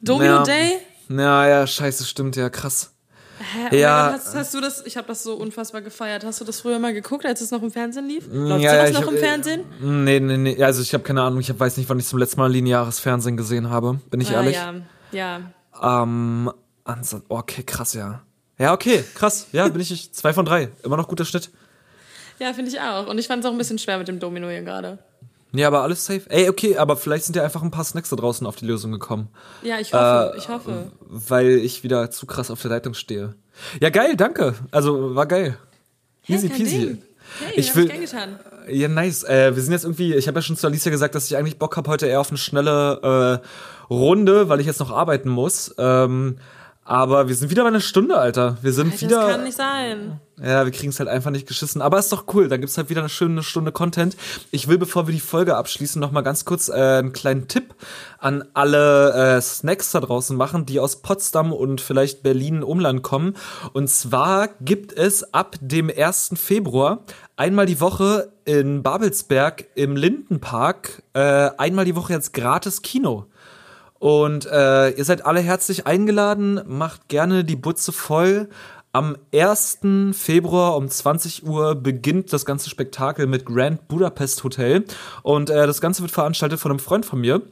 Domino ja. Day? Ja, ja, scheiße, stimmt, ja, krass. Hä? Ja. Hast, hast, du das, ich habe das so unfassbar gefeiert. Hast du das früher mal geguckt, als es noch im Fernsehen lief? Mm, Läuft ja, sowas ja, noch hab, im Fernsehen? Nee, nee, nee. Also ich habe keine Ahnung. Ich weiß nicht, wann ich zum letzten Mal lineares Fernsehen gesehen habe. Bin ich ah, ehrlich? Ja, ja. Ähm, okay, krass, ja. Ja, okay, krass. Ja, bin ich zwei von drei. Immer noch guter Schnitt. Ja, finde ich auch. Und ich fand es auch ein bisschen schwer mit dem Domino hier gerade. Ja, aber alles safe. Ey, okay, aber vielleicht sind ja einfach ein paar Snacks da draußen auf die Lösung gekommen. Ja, ich hoffe, äh, ich hoffe. Weil ich wieder zu krass auf der Leitung stehe. Ja, geil, danke. Also, war geil. Easy hey, peasy. Ding. Hey, ich will, ich getan. Ja, nice. Äh, wir sind jetzt irgendwie, ich habe ja schon zu Alicia gesagt, dass ich eigentlich Bock habe heute eher auf eine schnelle äh, Runde, weil ich jetzt noch arbeiten muss. Ähm, aber wir sind wieder bei einer Stunde, Alter. Wir sind Alter, wieder. Das kann nicht sein. Ja, wir kriegen es halt einfach nicht geschissen. Aber ist doch cool. Dann gibt's halt wieder eine schöne Stunde Content. Ich will, bevor wir die Folge abschließen, noch mal ganz kurz äh, einen kleinen Tipp an alle äh, Snacks da draußen machen, die aus Potsdam und vielleicht Berlin Umland kommen. Und zwar gibt es ab dem 1. Februar einmal die Woche in Babelsberg im Lindenpark äh, einmal die Woche jetzt gratis Kino. Und äh, ihr seid alle herzlich eingeladen, macht gerne die Butze voll. Am 1. Februar um 20 Uhr beginnt das ganze Spektakel mit Grand Budapest Hotel. Und äh, das Ganze wird veranstaltet von einem Freund von mir.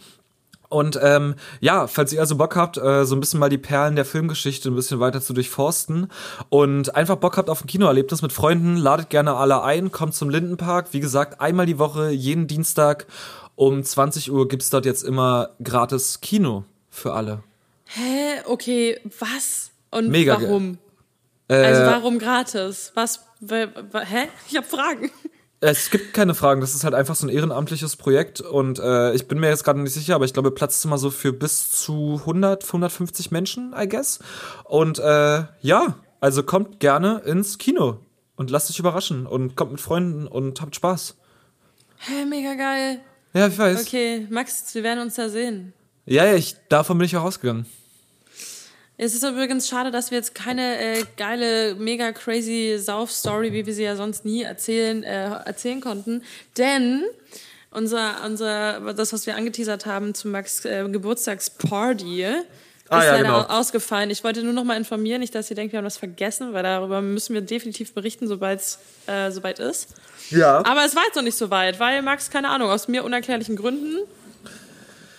Und ähm, ja, falls ihr also Bock habt, äh, so ein bisschen mal die Perlen der Filmgeschichte ein bisschen weiter zu durchforsten und einfach Bock habt auf ein Kinoerlebnis mit Freunden, ladet gerne alle ein, kommt zum Lindenpark. Wie gesagt, einmal die Woche, jeden Dienstag um 20 Uhr gibt's dort jetzt immer gratis Kino für alle. Hä? Okay, was? Und Mega warum? Äh, also warum gratis? Was? Hä? Ich habe Fragen. Es gibt keine Fragen, das ist halt einfach so ein ehrenamtliches Projekt und äh, ich bin mir jetzt gerade nicht sicher, aber ich glaube, Platz ist immer so für bis zu 100, 150 Menschen, I guess. Und äh, ja, also kommt gerne ins Kino und lasst euch überraschen und kommt mit Freunden und habt Spaß. Hä, mega geil. Ja, ich weiß. Okay, Max, wir werden uns da sehen. Ja, ja, ich, davon bin ich auch rausgegangen. Es ist übrigens schade, dass wir jetzt keine äh, geile, mega crazy Sauf-Story, wie wir sie ja sonst nie erzählen, äh, erzählen konnten. Denn unser, unser, das, was wir angeteasert haben zum Max äh, Geburtstagsparty, ah, ist ja, leider genau. ausgefallen. Ich wollte nur noch mal informieren, nicht, dass ihr denkt, wir haben das vergessen, weil darüber müssen wir definitiv berichten, sobald es äh, soweit ist. Ja. Aber es war jetzt noch nicht so weit, weil Max, keine Ahnung, aus mir unerklärlichen Gründen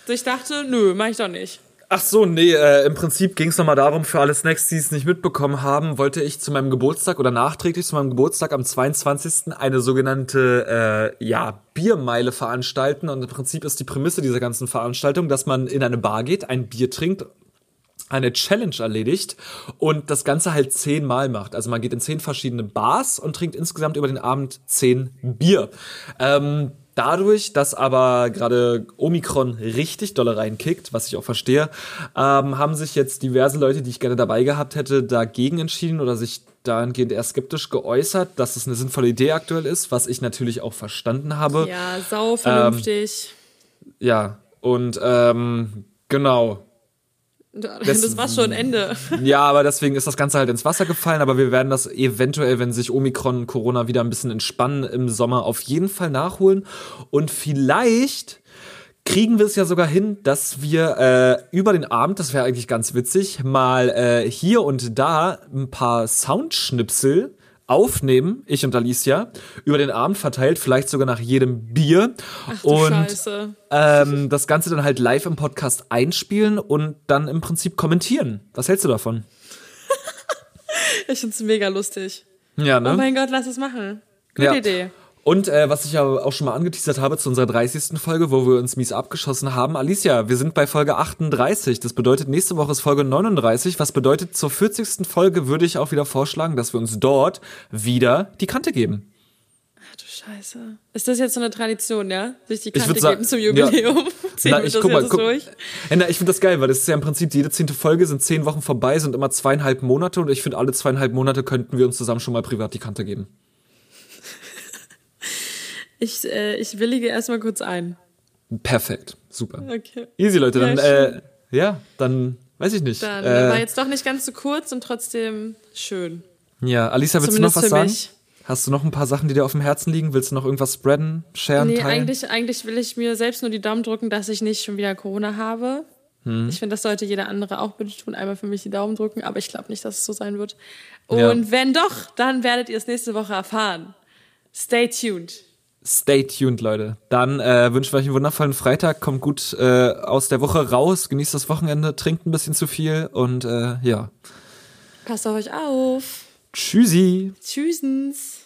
sich dachte, nö, mach ich doch nicht. Ach so, nee, äh, im Prinzip ging es nochmal darum, für alle Snacks, die es nicht mitbekommen haben, wollte ich zu meinem Geburtstag oder nachträglich zu meinem Geburtstag am 22. eine sogenannte, äh, ja, Biermeile veranstalten. Und im Prinzip ist die Prämisse dieser ganzen Veranstaltung, dass man in eine Bar geht, ein Bier trinkt eine Challenge erledigt und das Ganze halt zehnmal macht. Also man geht in zehn verschiedene Bars und trinkt insgesamt über den Abend zehn Bier. Ähm, dadurch, dass aber gerade Omikron richtig dolle reinkickt, was ich auch verstehe, ähm, haben sich jetzt diverse Leute, die ich gerne dabei gehabt hätte, dagegen entschieden oder sich dahingehend eher skeptisch geäußert, dass es eine sinnvolle Idee aktuell ist, was ich natürlich auch verstanden habe. Ja, sau vernünftig. Ähm, ja, und ähm, genau. Das, das war schon Ende. Ja, aber deswegen ist das Ganze halt ins Wasser gefallen. Aber wir werden das eventuell, wenn sich Omikron und Corona wieder ein bisschen entspannen, im Sommer auf jeden Fall nachholen. Und vielleicht kriegen wir es ja sogar hin, dass wir äh, über den Abend, das wäre eigentlich ganz witzig, mal äh, hier und da ein paar Soundschnipsel aufnehmen, ich und Alicia, über den Abend verteilt, vielleicht sogar nach jedem Bier. Ach, und. Ähm, das Ganze dann halt live im Podcast einspielen und dann im Prinzip kommentieren. Was hältst du davon? ich find's mega lustig. Ja, ne? Oh mein Gott, lass es machen. Gute ja. Idee. Und äh, was ich ja auch schon mal angeteasert habe zu unserer 30. Folge, wo wir uns mies abgeschossen haben. Alicia, wir sind bei Folge 38. Das bedeutet, nächste Woche ist Folge 39. Was bedeutet, zur 40. Folge würde ich auch wieder vorschlagen, dass wir uns dort wieder die Kante geben. Ach du Scheiße. Ist das jetzt so eine Tradition, ja? Sich die Kante geben zum Jubiläum? Ja. na, ich, guck mal, guck, durch? na, ich finde das geil, weil das ist ja im Prinzip, jede zehnte Folge sind zehn Wochen vorbei, sind immer zweieinhalb Monate und ich finde, alle zweieinhalb Monate könnten wir uns zusammen schon mal privat die Kante geben. Ich, äh, ich willige erstmal kurz ein. Perfekt, super. Okay. Easy, Leute. Dann, ja, äh, ja, dann weiß ich nicht. Dann äh, war jetzt doch nicht ganz so kurz und trotzdem schön. Ja, Alisa, willst Zumindest du noch was sagen? Hast du noch ein paar Sachen, die dir auf dem Herzen liegen? Willst du noch irgendwas spreaden, sharen, nee, teilen? Eigentlich, eigentlich will ich mir selbst nur die Daumen drücken, dass ich nicht schon wieder Corona habe. Hm. Ich finde, das sollte jeder andere auch bitte tun. Einmal für mich die Daumen drücken, aber ich glaube nicht, dass es so sein wird. Und ja. wenn doch, dann werdet ihr es nächste Woche erfahren. Stay tuned. Stay tuned, Leute. Dann äh, wünschen wir euch einen wundervollen Freitag. Kommt gut äh, aus der Woche raus, genießt das Wochenende, trinkt ein bisschen zu viel und äh, ja. Passt auf euch auf. Tschüssi. Tschüssens.